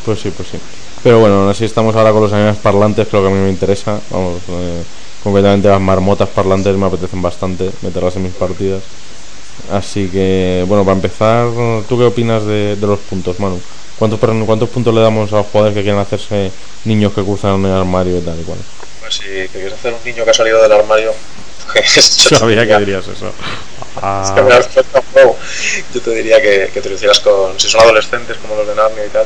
pues sí, pues sí. Pero bueno, así estamos ahora con los animales parlantes, lo que a mí me interesa. Vamos, eh, concretamente las marmotas parlantes me apetecen bastante meterlas en mis partidas. Así que, bueno, para empezar, ¿tú qué opinas de, de los puntos, Manu? ¿Cuántos, per- ¿Cuántos puntos le damos a los jugadores que quieren hacerse niños que cruzan el armario y tal y cual? Pues si quieres hacer un niño que ha salido del armario, (laughs) pues yo Sabía que diría- dirías eso. (laughs) es que me has puesto a fuego. Yo te diría que, que te lo hicieras con, si son adolescentes como los de Narnia y tal,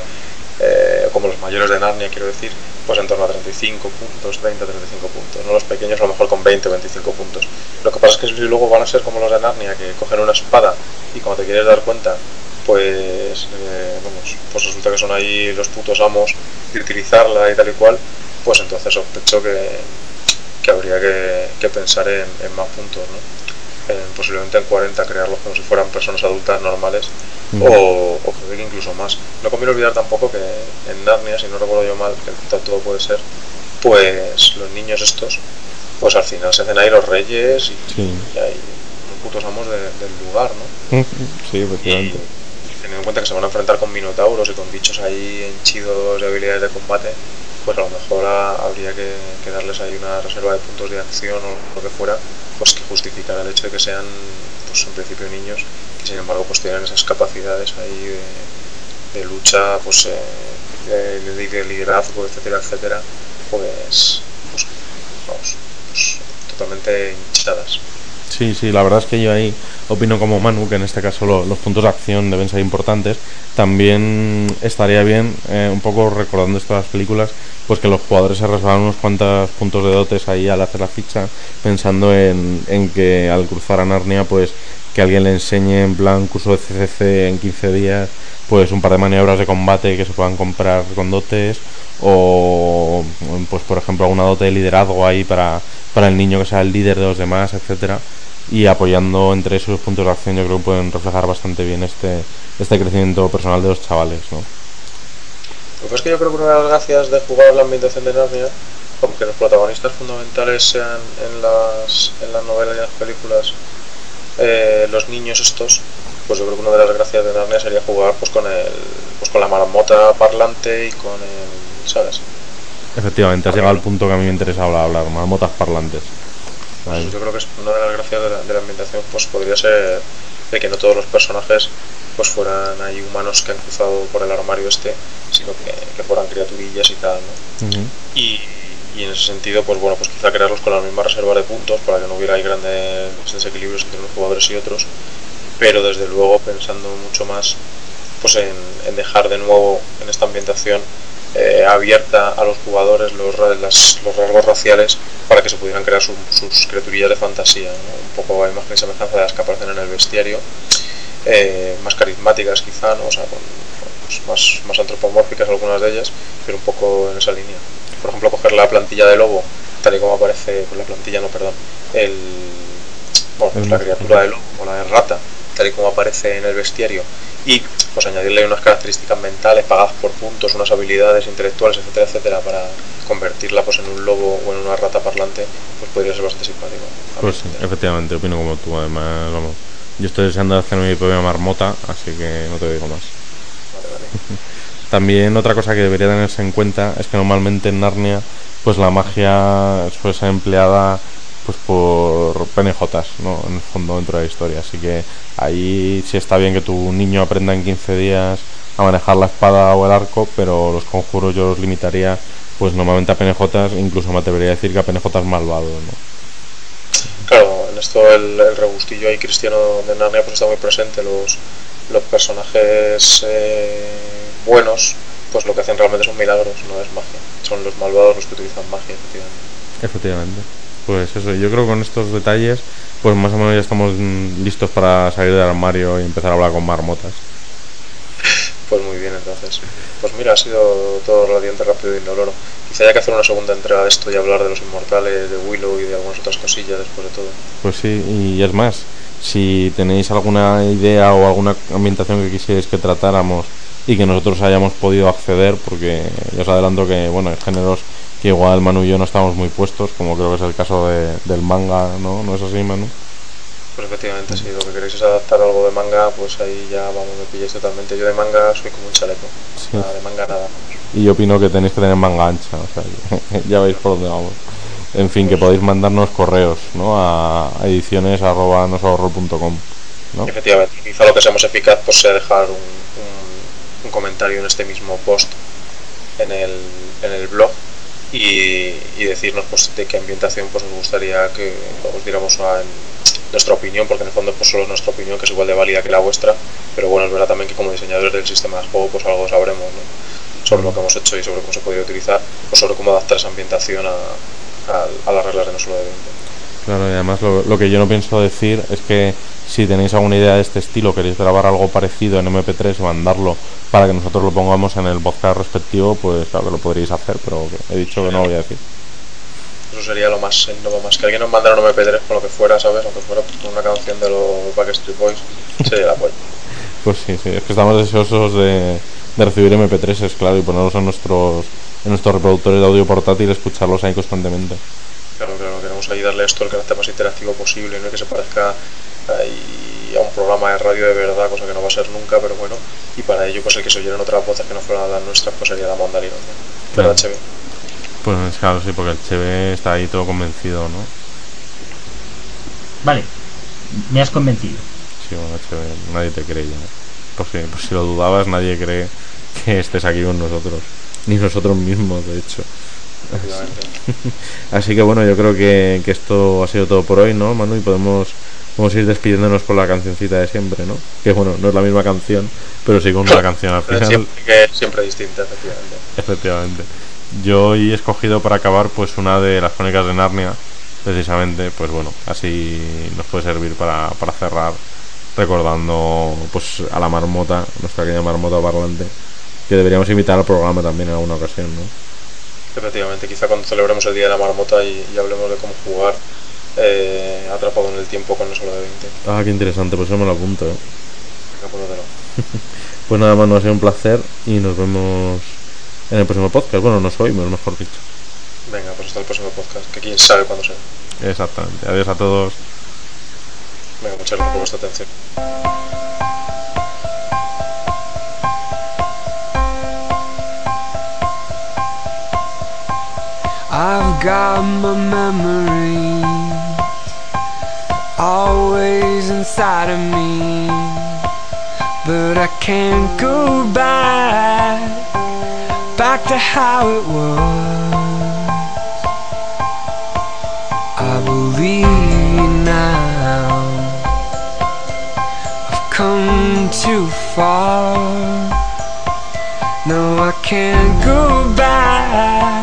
eh, o como los mayores de Narnia, quiero decir, pues en torno a 35 puntos, 30, 35 puntos. No los pequeños a lo mejor con 20 o 25 puntos. Lo que pasa es que luego van a ser como los de Narnia, que cogen una espada y cuando te quieres dar cuenta, pues, eh, vamos, pues resulta que son ahí los putos amos de utilizarla y tal y cual, pues entonces sospecho que, que habría que, que pensar en, en más puntos, ¿no? En, posiblemente en 40, crearlos como si fueran personas adultas normales Ujú. o, o creo que incluso más. No conviene olvidar tampoco que en Narnia, si no recuerdo yo mal, que to- todo puede ser, pues los niños estos, pues al final se hacen ahí los reyes y, Sí. y hay los putos amos de- del lugar, ¿no? (laughs) Sí, Y efectivamente. Teniendo en cuenta que se van a enfrentar con minotauros y con bichos ahí henchidos de habilidades de combate, pues a lo mejor habría que, darles ahí una reserva de puntos de acción o lo que fuera, pues que justificara el hecho de que sean, pues en principio niños, que sin embargo pues tienen esas capacidades ahí de, de lucha, pues eh, de, de- de liderazgo, etcétera, etcétera, pues, pues vamos, pues, totalmente hinchadas. Sí, Sí, la verdad es que yo ahí opino como Manu, que en este caso lo- los puntos de acción deben ser importantes. También estaría bien, eh, un poco recordando esto de las películas, pues que los jugadores se reservan unos cuantos puntos de dotes ahí al hacer la ficha, pensando en, en que al cruzar a Narnia, pues que alguien le enseñe en plan curso de CCC en 15 días, pues un par de maniobras de combate que se puedan comprar con dotes, o pues por ejemplo alguna dote de liderazgo ahí para, para el niño que sea el líder de los demás, etcétera y apoyando entre esos puntos de acción yo creo que pueden reflejar bastante bien este este crecimiento personal de los chavales ¿no? Pasa es que yo creo que una de las gracias de jugar la ambientación de Narnia, aunque los protagonistas fundamentales sean en las, en las novelas y las películas eh, los niños estos, pues yo creo que una de las gracias de Narnia sería jugar pues con el pues con la marmota parlante y con el, ¿sabes? Efectivamente has llegado al punto que a mí me interesa hablar, hablar marmotas parlantes. Pues yo creo que es una de las gracias de la, de la ambientación pues podría ser de que no todos los personajes pues fueran ahí humanos que han cruzado por el armario este, sino que, que fueran criaturillas y tal, ¿no? Y, y en ese sentido, pues bueno, pues quizá crearlos con las mismas reservas de puntos para que no hubiera ahí grandes desequilibrios entre unos jugadores y otros, pero desde luego pensando mucho más pues en, en dejar de nuevo en esta ambientación eh, abierta a los jugadores los, las- los rasgos raciales para que se pudieran crear su- sus criaturillas de fantasía, ¿no? un poco a imagen y semejanza de las que aparecen en el bestiario, eh, más carismáticas quizá, ¿no? o sea, con- pues, más, más antropomórficas algunas de ellas, pero un poco en esa línea. Por ejemplo, coger la plantilla de lobo, tal y como aparece, pues la plantilla no, perdón, el, bueno, pues la criatura de lobo o la de rata, tal y como aparece en el bestiario, y pues añadirle unas características mentales pagadas por puntos, unas habilidades intelectuales, etcétera, etcétera, para convertirla pues en un lobo o en una rata parlante, pues podría ser bastante simpático. pues sí, efectivamente opino como tú además vamos yo estoy deseando hacerme mi propia marmota así que no te digo más Vale, vale. También otra cosa que debería tenerse en cuenta es que normalmente en Narnia pues la magia suele ser empleada pues por PNJs, ¿no? En el fondo dentro de la historia. Así que ahí sí está bien que tu niño aprenda en 15 días a manejar la espada o el arco, pero los conjuros yo los limitaría pues normalmente a PNJs, incluso me atrevería a decir que a PNJs malvados, ¿no? Claro, en esto el, el regustillo ahí cristiano de Narnia pues está muy presente. Los, los personajes eh, buenos, pues lo que hacen realmente son milagros, no es magia. Son los malvados los que utilizan magia, efectivamente. Efectivamente. Pues eso, yo creo que con estos detalles, pues más o menos ya estamos listos para salir del armario y empezar a hablar con marmotas. Pues muy bien, entonces. Pues mira, ha sido todo relativamente rápido y indoloro. Quizá haya que hacer una segunda entrega de esto y hablar de los inmortales, de Willow y de algunas otras cosillas después de todo. Pues sí, y es más, si tenéis alguna idea o alguna ambientación que quisierais que tratáramos y que nosotros hayamos podido acceder, porque ya os adelanto que, bueno, hay géneros que igual Manu y yo no estamos muy puestos, como creo que es el caso de- del manga, ¿no? ¿No es así, Manu? Pues efectivamente, si lo que queréis es adaptar algo de manga, pues ahí ya vamos, me pilláis totalmente. Yo de manga soy como un chaleco. Sí. Nada, de manga nada. Y yo opino que tenéis que tener manga ancha, o sea, (laughs) ya veis por dónde vamos. En fin, que podéis mandarnos correos, ¿no? A ediciones arroba nosahorror.com, ¿no? Efectivamente, quizá lo que sea más eficaz pues sea dejar un, un- un comentario en este mismo post en el, en el blog y, y decirnos pues de qué ambientación pues nos gustaría que os diéramos una- nuestra opinión, porque en el fondo pues solo es nuestra opinión que es igual de válida que la vuestra, pero bueno, es verdad también que como diseñadores del sistema de juego pues algo sabremos sobre lo que hemos hecho y sobre cómo se podría utilizar o sobre cómo adaptar esa ambientación a, a- a las reglas de no solo de 20. Claro, y además lo, lo que yo no pienso decir es que si tenéis alguna idea de este estilo, queréis grabar algo parecido en MP3 y mandarlo para que nosotros lo pongamos en el podcast respectivo, pues claro que lo podríais hacer, pero he dicho que no lo voy a decir. Eso sería lo más, lo más que alguien nos mandara un MP3 con lo que fuera, ¿sabes? Aunque fuera pues, una canción de los Backstreet Boys, sería la polla. Pues sí, sí, es que estamos deseosos de, de recibir MP3, claro, y ponerlos en nuestros, en nuestros reproductores de audio portátil y escucharlos ahí constantemente. Claro, claro, queremos ahí darle esto el carácter más interactivo posible, no que se parezca ahí a un programa de radio de verdad, cosa que no va a ser nunca, pero bueno, y para ello pues el que se oyeran otras voces que no fueran las nuestras, pues sería la mandalina. ¿no? Claro. ¿Verdad, Cheve? Pues claro, sí, porque el Cheve está ahí todo convencido, ¿no? Vale, me has convencido. Sí, bueno, Cheve, nadie te cree ya. Por si, por si lo dudabas, nadie cree que estés aquí con nosotros. Ni nosotros mismos, de hecho. (laughs) Así que bueno, yo creo que, que esto ha sido todo por hoy, ¿no, Manu? Y podemos, podemos ir despidiéndonos con la cancioncita de siempre, ¿no? Que bueno, no es la misma canción, pero sí con una canción al final. siempre, que siempre distinta, efectivamente. Efectivamente. Yo hoy he escogido para acabar pues una de las crónicas de Narnia, precisamente, pues bueno, así nos puede servir para, para cerrar recordando pues a la marmota, nuestra querida marmota parlante, que deberíamos invitar al programa también en alguna ocasión, ¿no? Efectivamente, quizá cuando celebremos el Día de la Marmota y, y hablemos de cómo jugar eh, atrapado en el tiempo con no solo de 20. Ah, qué interesante, pues eso me lo apunto, ¿eh? Apúntatelo. (laughs) Pues nada más, nos ha sido un placer y nos vemos en el próximo podcast. Bueno, nos oímos, mejor dicho. Venga, pues hasta el próximo podcast, que quién sabe cuándo sea. Exactamente. Adiós a todos. Venga, muchas gracias por vuestra atención. I've got my memory always inside of me, but I can't go back, back to how it was. I believe now I've come too far. No, I can't go back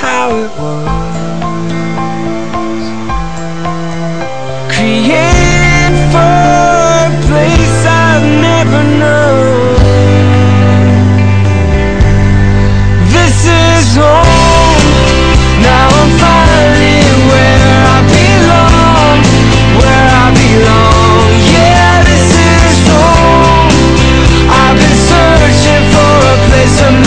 how it was. Created for a place I've never known. This is home. Now finally where I belong. Where I belong. Yeah, this is home. I've been searching for a place